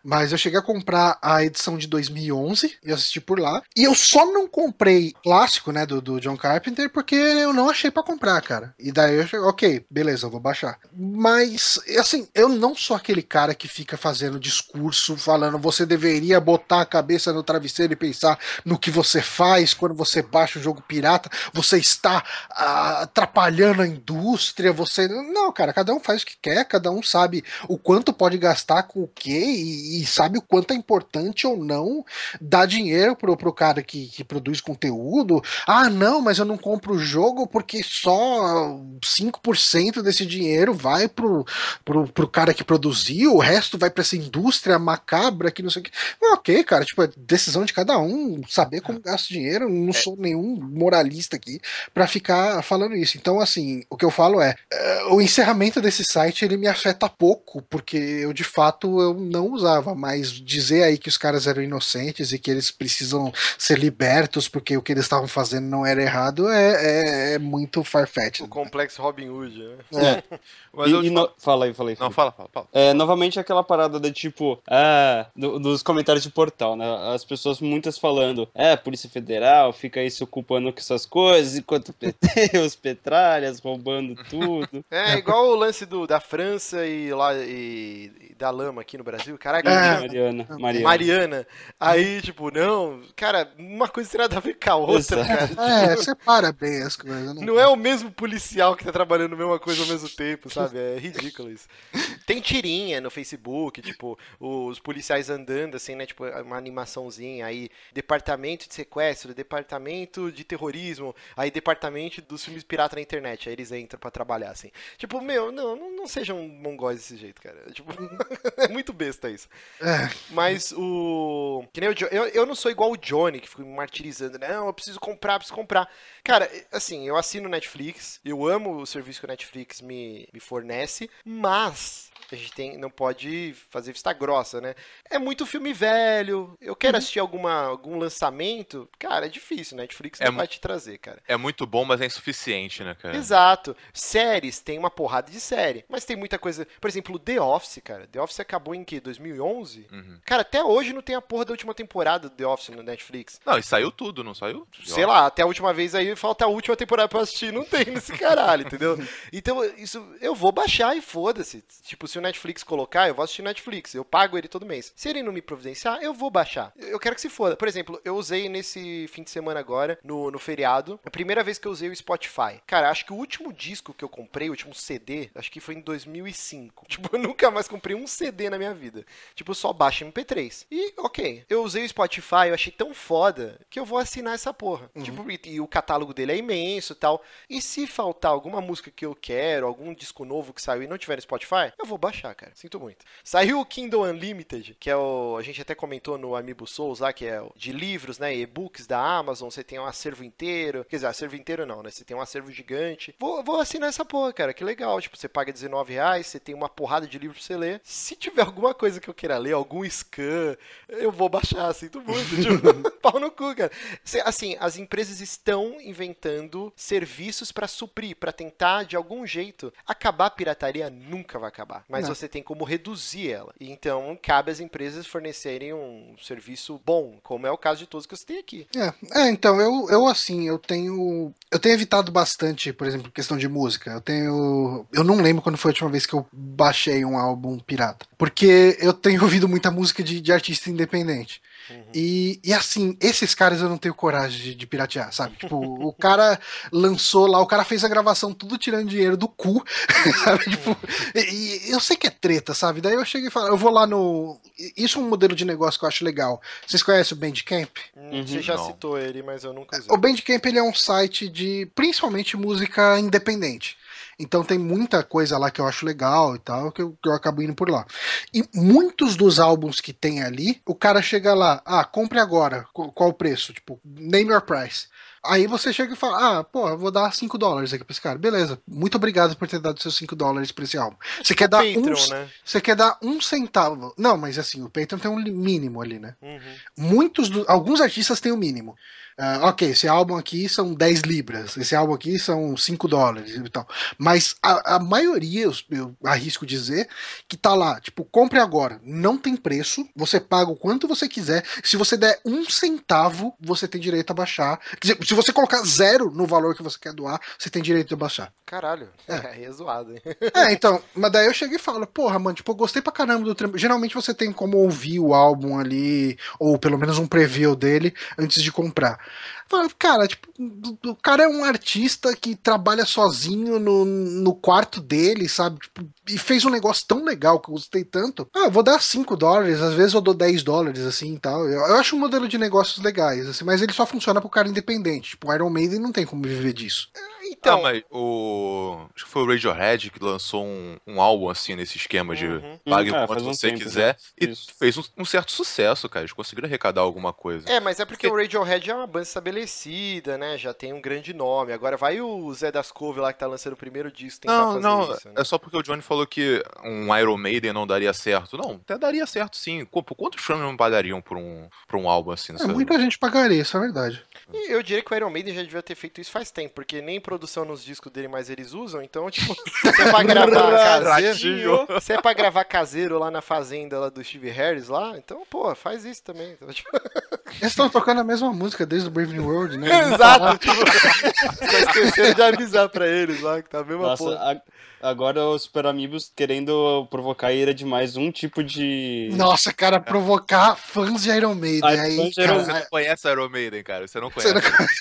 Mas eu cheguei a comprar a edição de 2011 e assisti por lá. E eu só não comprei clássico, né, do, do John Carpenter, porque eu não achei para comprar, cara. E daí eu cheguei, ok, beleza, eu vou baixar. Mas, assim, eu não sou aquele cara que fica fazendo discurso falando você deveria botar a cabeça no travesseiro e pensar no que você faz quando você baixa o jogo pirata. Você está ah, atrapalhando a indústria, você. Não, cara, cada um faz o que quer, cada um sabe o quanto pode gastar com o quê e e sabe o quanto é importante ou não dar dinheiro pro, pro cara que, que produz conteúdo. Ah, não, mas eu não compro o jogo porque só 5% desse dinheiro vai pro, pro, pro cara que produziu, o resto vai para essa indústria macabra que não sei o que. ok, cara, tipo, é decisão de cada um saber como gasta dinheiro. Não é. sou nenhum moralista aqui para ficar falando isso. Então, assim, o que eu falo é, é, o encerramento desse site ele me afeta pouco, porque eu de fato eu não usava mas dizer aí que os caras eram inocentes e que eles precisam ser libertos porque o que eles estavam fazendo não era errado é, é, é muito farfetch. O complexo Robin Hood, né? É. [LAUGHS] Mas e, eu... e no... Fala aí, fala aí. Não, fala, fala, fala. É, novamente aquela parada de tipo, ah, do, dos comentários de portal, né? As pessoas muitas falando, é, Polícia Federal fica aí se ocupando com essas coisas, enquanto PT, [LAUGHS] os petralhas roubando tudo. É, igual o lance do, da França e lá e, e da lama aqui no Brasil. Caraca, é. Mariana, Mariana. Mariana. Aí, tipo, não, cara, uma coisa tem nada a ver com a outra, Exato. cara. É, separa bem as coisas, né? Não é o mesmo policial que tá trabalhando a mesma coisa ao mesmo tempo, sabe? sabe? É ridículo isso. Tem tirinha no Facebook, tipo, os policiais andando, assim, né? Tipo, uma animaçãozinha. Aí, departamento de sequestro, departamento de terrorismo, aí departamento dos filmes pirata na internet. Aí eles entram para trabalhar, assim. Tipo, meu, não, não, não sejam mongóis desse jeito, cara. Tipo, [LAUGHS] é muito besta isso. É. Mas o. Que nem o eu, eu não sou igual o Johnny, que fica me martirizando. Não, eu preciso comprar, preciso comprar. Cara, assim, eu assino Netflix, eu amo o serviço que o Netflix me, me fornece, mas a gente tem, não pode fazer vista grossa, né? É muito filme velho. Eu quero uhum. assistir alguma, algum lançamento. Cara, é difícil. Netflix é não vai te trazer, cara. É muito bom, mas é insuficiente, né, cara? Exato. Séries, tem uma porrada de série. Mas tem muita coisa. Por exemplo, The Office, cara. The Office acabou em que? 2011? Uhum. Cara, até hoje não tem a porra da última temporada do The Office no Netflix. Não, e saiu tudo, não saiu? Sei lá, até a última vez aí falta a última temporada pra assistir. Não tem nesse caralho, entendeu? [LAUGHS] Então, isso eu vou baixar e foda-se. Tipo, se o Netflix colocar, eu vou assistir Netflix. Eu pago ele todo mês. Se ele não me providenciar, eu vou baixar. Eu quero que se foda. Por exemplo, eu usei nesse fim de semana agora, no, no feriado, a primeira vez que eu usei o Spotify. Cara, acho que o último disco que eu comprei, o último CD, acho que foi em 2005. [LAUGHS] Tipo, eu nunca mais comprei um CD na minha vida. Tipo, só baixa MP3. E, ok, eu usei o Spotify, eu achei tão foda que eu vou assinar essa porra. Uhum. Tipo, e, e, o catálogo dele é imenso e tal. E se faltar alguma música que eu quero, algum disco novo que saiu e não tiver no Spotify, eu vou baixar, cara. Sinto muito. Saiu o Kindle Unlimited, que é o. A gente até comentou no Amiibo Souls lá, que é de livros, né? E-books da Amazon. Você tem um acervo inteiro. Quer dizer, acervo inteiro não, né? Você tem um acervo gigante. Vou, vou assinar essa porra, cara. Que legal. Tipo, você paga 19 reais, você tem uma porrada de livros pra você ler. Se tiver alguma coisa que eu queira ler, algum scan, eu vou baixar. Sinto muito. tipo, [LAUGHS] pau no cu, cara. Assim, as empresas estão inventando serviços para suprir, para tentar de algum jeito acabar a pirataria. Nunca vai acabar. Mas não. você tem como reduzir ela. Então, cabe às empresas fornecerem um serviço bom, como é o caso de todos que você tem aqui. É, é então, eu, eu assim, eu tenho. Eu tenho evitado bastante, por exemplo, questão de música. Eu tenho. Eu não lembro quando foi a última vez que eu baixei um álbum pirata. Porque eu tenho [LAUGHS] ouvido muita música de, de artista independente. Uhum. E, e assim, esses caras eu não tenho coragem de, de piratear, sabe? Tipo, o cara lançou lá, o cara fez a gravação tudo tirando dinheiro do cu, [LAUGHS] sabe? Tipo, e, e, eu sei que é treta, sabe? Daí eu cheguei e falei, eu vou lá no. Isso é um modelo de negócio que eu acho legal. Vocês conhecem o Bandcamp? Uhum, Você já não. citou ele, mas eu nunca usei. O Bandcamp ele é um site de principalmente música independente. Então tem muita coisa lá que eu acho legal e tal, que eu, que eu acabo indo por lá. E muitos dos álbuns que tem ali, o cara chega lá, ah, compre agora, qual o preço? Tipo, name your price. Aí você chega e fala, ah, pô, eu vou dar 5 dólares aqui pra esse cara. Beleza, muito obrigado por ter dado seus 5 dólares pra esse álbum. Você quer, O dar Patreon, um, né? você quer dar um centavo. Não, mas assim, o Patreon tem um mínimo ali, né? Uhum. Muitos, do- alguns artistas têm o mínimo. Ah, ok, esse álbum aqui são 10 libras, esse álbum aqui são 5 dólares e tal. Mas a, a maioria, eu, eu arrisco dizer, que tá lá, tipo, compre agora, não tem preço, você paga o quanto você quiser. Se você der um centavo, você tem direito a baixar. Dizer, se você colocar zero no valor que você quer doar, você tem direito a baixar. Caralho. É, [LAUGHS] é zoado, hein? [LAUGHS] É, então, mas daí eu cheguei e falo, porra, mano, tipo, eu gostei pra caramba do trem. Geralmente você tem como ouvir o álbum ali, ou pelo menos um preview dele, antes de comprar. Cara, tipo, o cara é um artista que trabalha sozinho no, no quarto dele, sabe? Tipo, e fez um negócio tão legal que eu gostei tanto. Ah, eu vou dar 5 dólares, às vezes eu dou 10 dólares, assim e tal. Eu, eu acho um modelo de negócios legais, assim, mas ele só funciona pro cara independente. Tipo, o Iron Maiden não tem como viver disso. Então, ah, mas o. Acho que foi o Radiohead que lançou um, um álbum assim nesse esquema de Uhum. pague o é, quanto um você tempo quiser. E Isso. fez um, um certo sucesso, cara. Eles conseguiram arrecadar alguma coisa. É, mas é porque o Radiohead é uma banda estabelecida, né? Já tem um grande nome. Agora vai o Zé das Couve lá que tá lançando o primeiro disco tentar Não, fazer não, isso. né? é só porque o Johnny falou que um Iron Maiden não daria certo. Não, até daria certo sim. Quantos fãs não pagariam por um, por um álbum assim? É, muita gente pagaria, isso é verdade. E eu diria que o Iron Maiden já devia ter feito isso faz tempo, porque nem produção nos discos dele mais eles usam, então, tipo, [LAUGHS] se é pra gravar caseiro. Se é pra gravar caseiro lá na fazenda lá do Steve Harris lá, então, pô, faz isso também. Então, tipo, Eles estão tocando a mesma música desde o Brave New World, né? [LAUGHS] Exato, tipo, [LAUGHS] só esqueceram de avisar pra eles lá que tá a mesma Nossa, porra. a- agora os Super Amigos querendo provocar a ira de mais um tipo de. Nossa, cara, provocar fãs de Iron Maiden. Ah, aí, fãs de Iron cara, Você não conhece Iron Maiden, cara. Você não Você conhece. não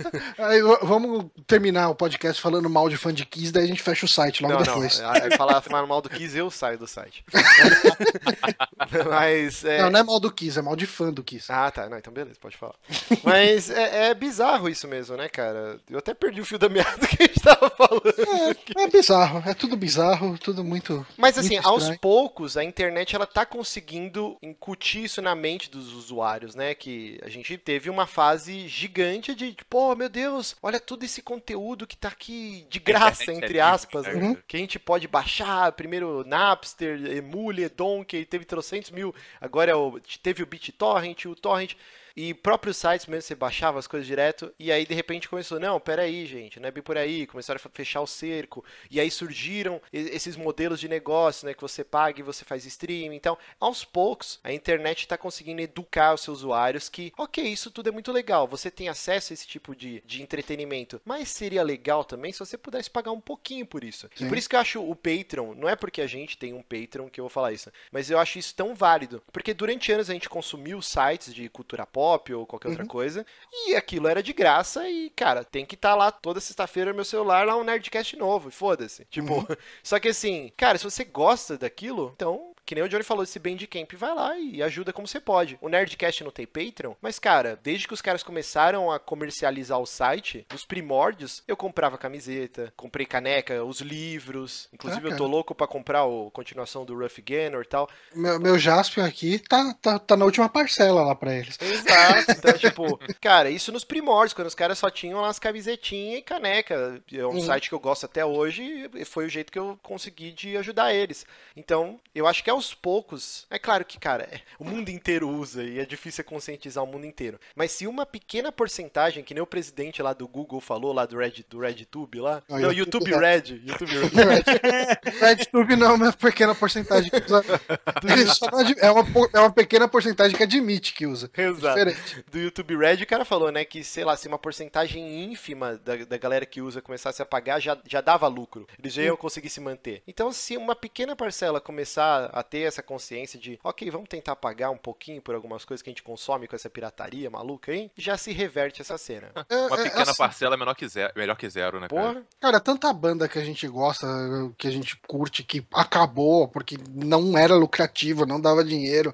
[LAUGHS] aí, vamos terminar o podcast falando mal de fã de Kiss, daí a gente fecha o site logo Não, não, depois. aí falar, falar mal do Kiss, eu saio do site. [LAUGHS] Mas, é... Não, não é mal do Kiss, é mal de fã do Kiss. Ah, tá. Não, então beleza, pode falar. Mas é, é bizarro isso mesmo, né, cara? Eu até perdi o fio da meada [LAUGHS] que a gente tava falando. É, é bizarro, é tudo bizarro, tudo muito. Mas assim, Muito aos poucos, a internet ela tá conseguindo incutir isso na mente dos usuários, né? Que a gente teve uma fase gigante de, pô, meu Deus, olha todo esse conteúdo que tá aqui de graça, é entre aspas, né? Uhum. que a gente pode baixar. Primeiro Napster, Emule, Donkey, teve trocentos mil. Agora é o, teve o BitTorrent, o Torrent. E próprios sites mesmo, você baixava as coisas direto, e aí de repente começou, não, peraí, gente, não é bem por aí, começaram a fechar o cerco, e aí surgiram esses modelos de negócio, né, que você paga e você faz streaming, então, aos poucos, a internet está conseguindo educar os seus usuários que, ok, isso tudo é muito legal, você tem acesso a esse tipo de, de entretenimento, mas seria legal também se você pudesse pagar um pouquinho por isso. E Sim. por isso que eu acho o Patreon, não é porque a gente tem um Patreon que eu vou falar isso, mas eu acho isso tão válido, porque durante anos a gente consumiu sites de cultura pop ou qualquer outra coisa, e aquilo era de graça e, cara, tem que estar lá toda sexta-feira no meu celular lá um Nerdcast novo, e foda-se. Tipo, [LAUGHS] só que assim, cara, se você gosta daquilo, então, que nem o Johnny falou, esse Bandcamp, vai lá e ajuda como você pode. O Nerdcast não tem Patreon, mas, cara, desde que os caras começaram a comercializar o site, nos primórdios, eu comprava camiseta, comprei caneca, os livros, inclusive Ah, eu tô louco pra comprar a continuação do Rough Gainer e tal. Meu, meu Jaspion aqui tá, tá, tá na última parcela lá pra eles. Exato. Então, tipo, cara, isso nos primórdios, quando os caras só tinham lá as camisetinhas e caneca. É um site que eu gosto até hoje e foi o jeito que eu consegui de ajudar eles. Então, eu acho que aos poucos, é claro que, cara, é- o mundo inteiro usa e é difícil conscientizar o mundo inteiro. Mas se uma pequena porcentagem, que nem o presidente lá do Google falou, lá do Red, do RedTube lá. Ah, não, YouTube YouTube Red. YouTube [LAUGHS] Red. RedTube não é uma pequena porcentagem que usa. [LAUGHS] Não é, uma, é uma pequena porcentagem que admite que usa. Exato. Diferente. do YouTube Red, o cara falou, né, que, sei lá, se uma porcentagem ínfima da, da galera que usa começasse a pagar, já, já dava lucro. Eles já iam conseguir se manter. Então, se uma pequena parcela começar a ter essa consciência de, ok, vamos tentar pagar um pouquinho por algumas coisas que a gente consome com essa pirataria maluca aí, já se reverte essa cena. [LAUGHS] É, Uma é, pequena assim, parcela é menor que zero, melhor que zero, né, cara? Porra, Cara, tanta banda que a gente gosta, que a gente curte, que acabou porque não era lucrativo, não dava dinheiro.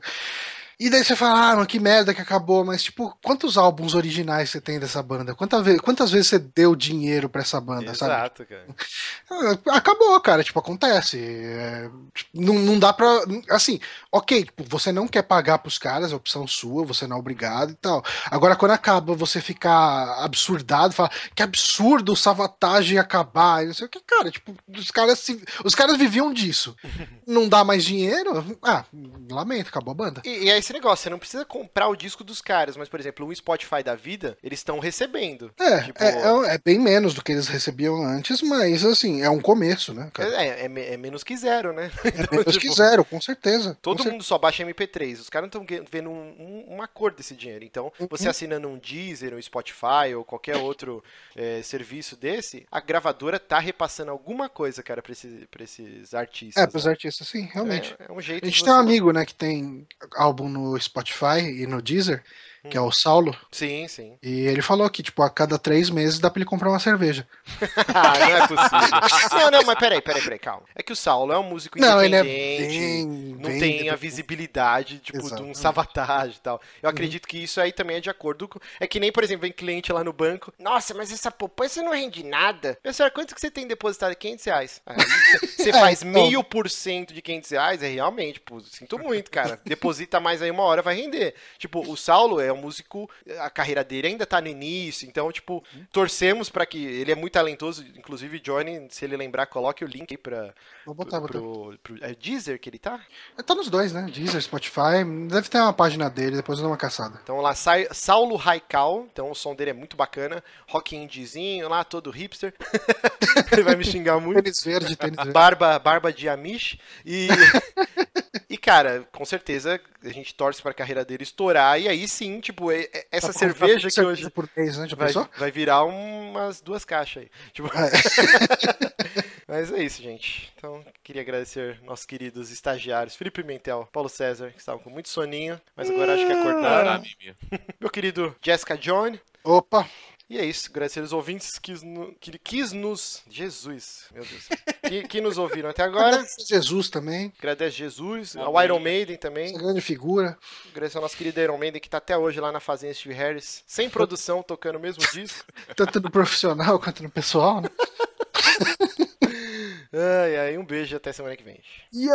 E daí você fala, ah, mas que merda que acabou, mas tipo, quantos álbuns originais você tem dessa banda? Quantas, ve quantas vezes você deu dinheiro pra essa banda, sabe? Exato, cara. Ah, Acabou, cara, tipo, acontece. É, tipo, não, não dá pra. Assim, ok, tipo, você não quer pagar pros caras, é opção sua, você não é obrigado e tal. Agora, quando acaba você ficar absurdado, falar que absurdo o Savatage acabar, e não sei o que, cara, tipo, os caras, se- os caras viviam disso. [LAUGHS] Não dá mais dinheiro? Ah, lamento, acabou a banda. E, e é esse negócio, você não precisa comprar o disco dos caras, mas, por exemplo, um Spotify da vida, eles estão recebendo. É, Tipo- é, é, é bem menos do que eles recebiam antes, mas assim, é um começo, né? É, é, me- é menos que zero, né? É [LAUGHS] menos que zero, com certeza. Todo com mundo só baixa MP3. Os caras não estão vendo um- um- uma cor desse dinheiro. Então, Uhum. você assinando um Deezer, um Spotify ou qualquer outro é, serviço desse, a gravadora tá repassando alguma coisa, cara, pra, esses- pra esses artistas. É, pros né? artistas, sim, realmente. É, é um jeito A gente tem um amigo, né, que tem álbum no Spotify e no Deezer, que é o Saulo, Sim, sim. e ele falou que, tipo, a cada três meses dá pra ele comprar uma cerveja. [LAUGHS] Ah, não é possível. não, não, mas peraí, peraí, peraí, calma. É que o Saulo é um músico Não, ele é independente. bem. não bem tem a independente. visibilidade, tipo, de um sabotage e tal. Eu acredito que isso aí também é de acordo com. É que nem, por exemplo, vem cliente lá no banco. Nossa, mas essa poupança não rende nada. Pessoal, quanto que você tem depositado? 500 reais. Aí [LAUGHS] você faz então. meio por cento de 500 reais, é realmente, pô, sinto muito, cara. Deposita mais aí uma hora, vai render. Tipo, o Saulo é um músico, a carreira dele ainda tá no início, então, tipo, torcemos pra que. Ele é muito talentoso, inclusive, Johnny, se ele lembrar, coloque o link aí pra. Vou botar, pro, botar. pro- é Deezer que ele tá? Tá nos dois, né? Deezer, Spotify. Deve ter uma página dele, depois eu dou uma caçada. Então lá sai Saulo Raikal, então o som dele é muito bacana, rock indiezinho lá, todo hipster. [LAUGHS] ele vai me xingar muito. Tênis verde, tênis verde. Barba, barba de Amish e [LAUGHS] e cara, com certeza a gente torce para a carreira dele estourar e aí sim, tipo, é- é- essa comprar cerveja que hoje por mês, né? Vai, vai virar umas duas caixas aí. Tipo, É. [LAUGHS] Mas é isso, gente. Então, queria agradecer nossos queridos estagiários, Felipe Pimentel, Paulo César, que estavam com muito soninho, mas agora acho que acordaram. Ah. Meu querido Jessica John. Opa, E é isso, agradecer os ouvintes que, que quis nos. Jesus, meu Deus. Que, que nos ouviram até agora. Jesus também, Agradece Jesus, ao. Iron Maiden também. essa grande figura. Agradecer ao nosso querido Iron Maiden que tá até hoje lá na Fazenda Steve Harris, sem produção, tocando o mesmo [LAUGHS] disco. Tanto no profissional quanto no pessoal, né? Ai, ai, um beijo e até semana que vem. Yo!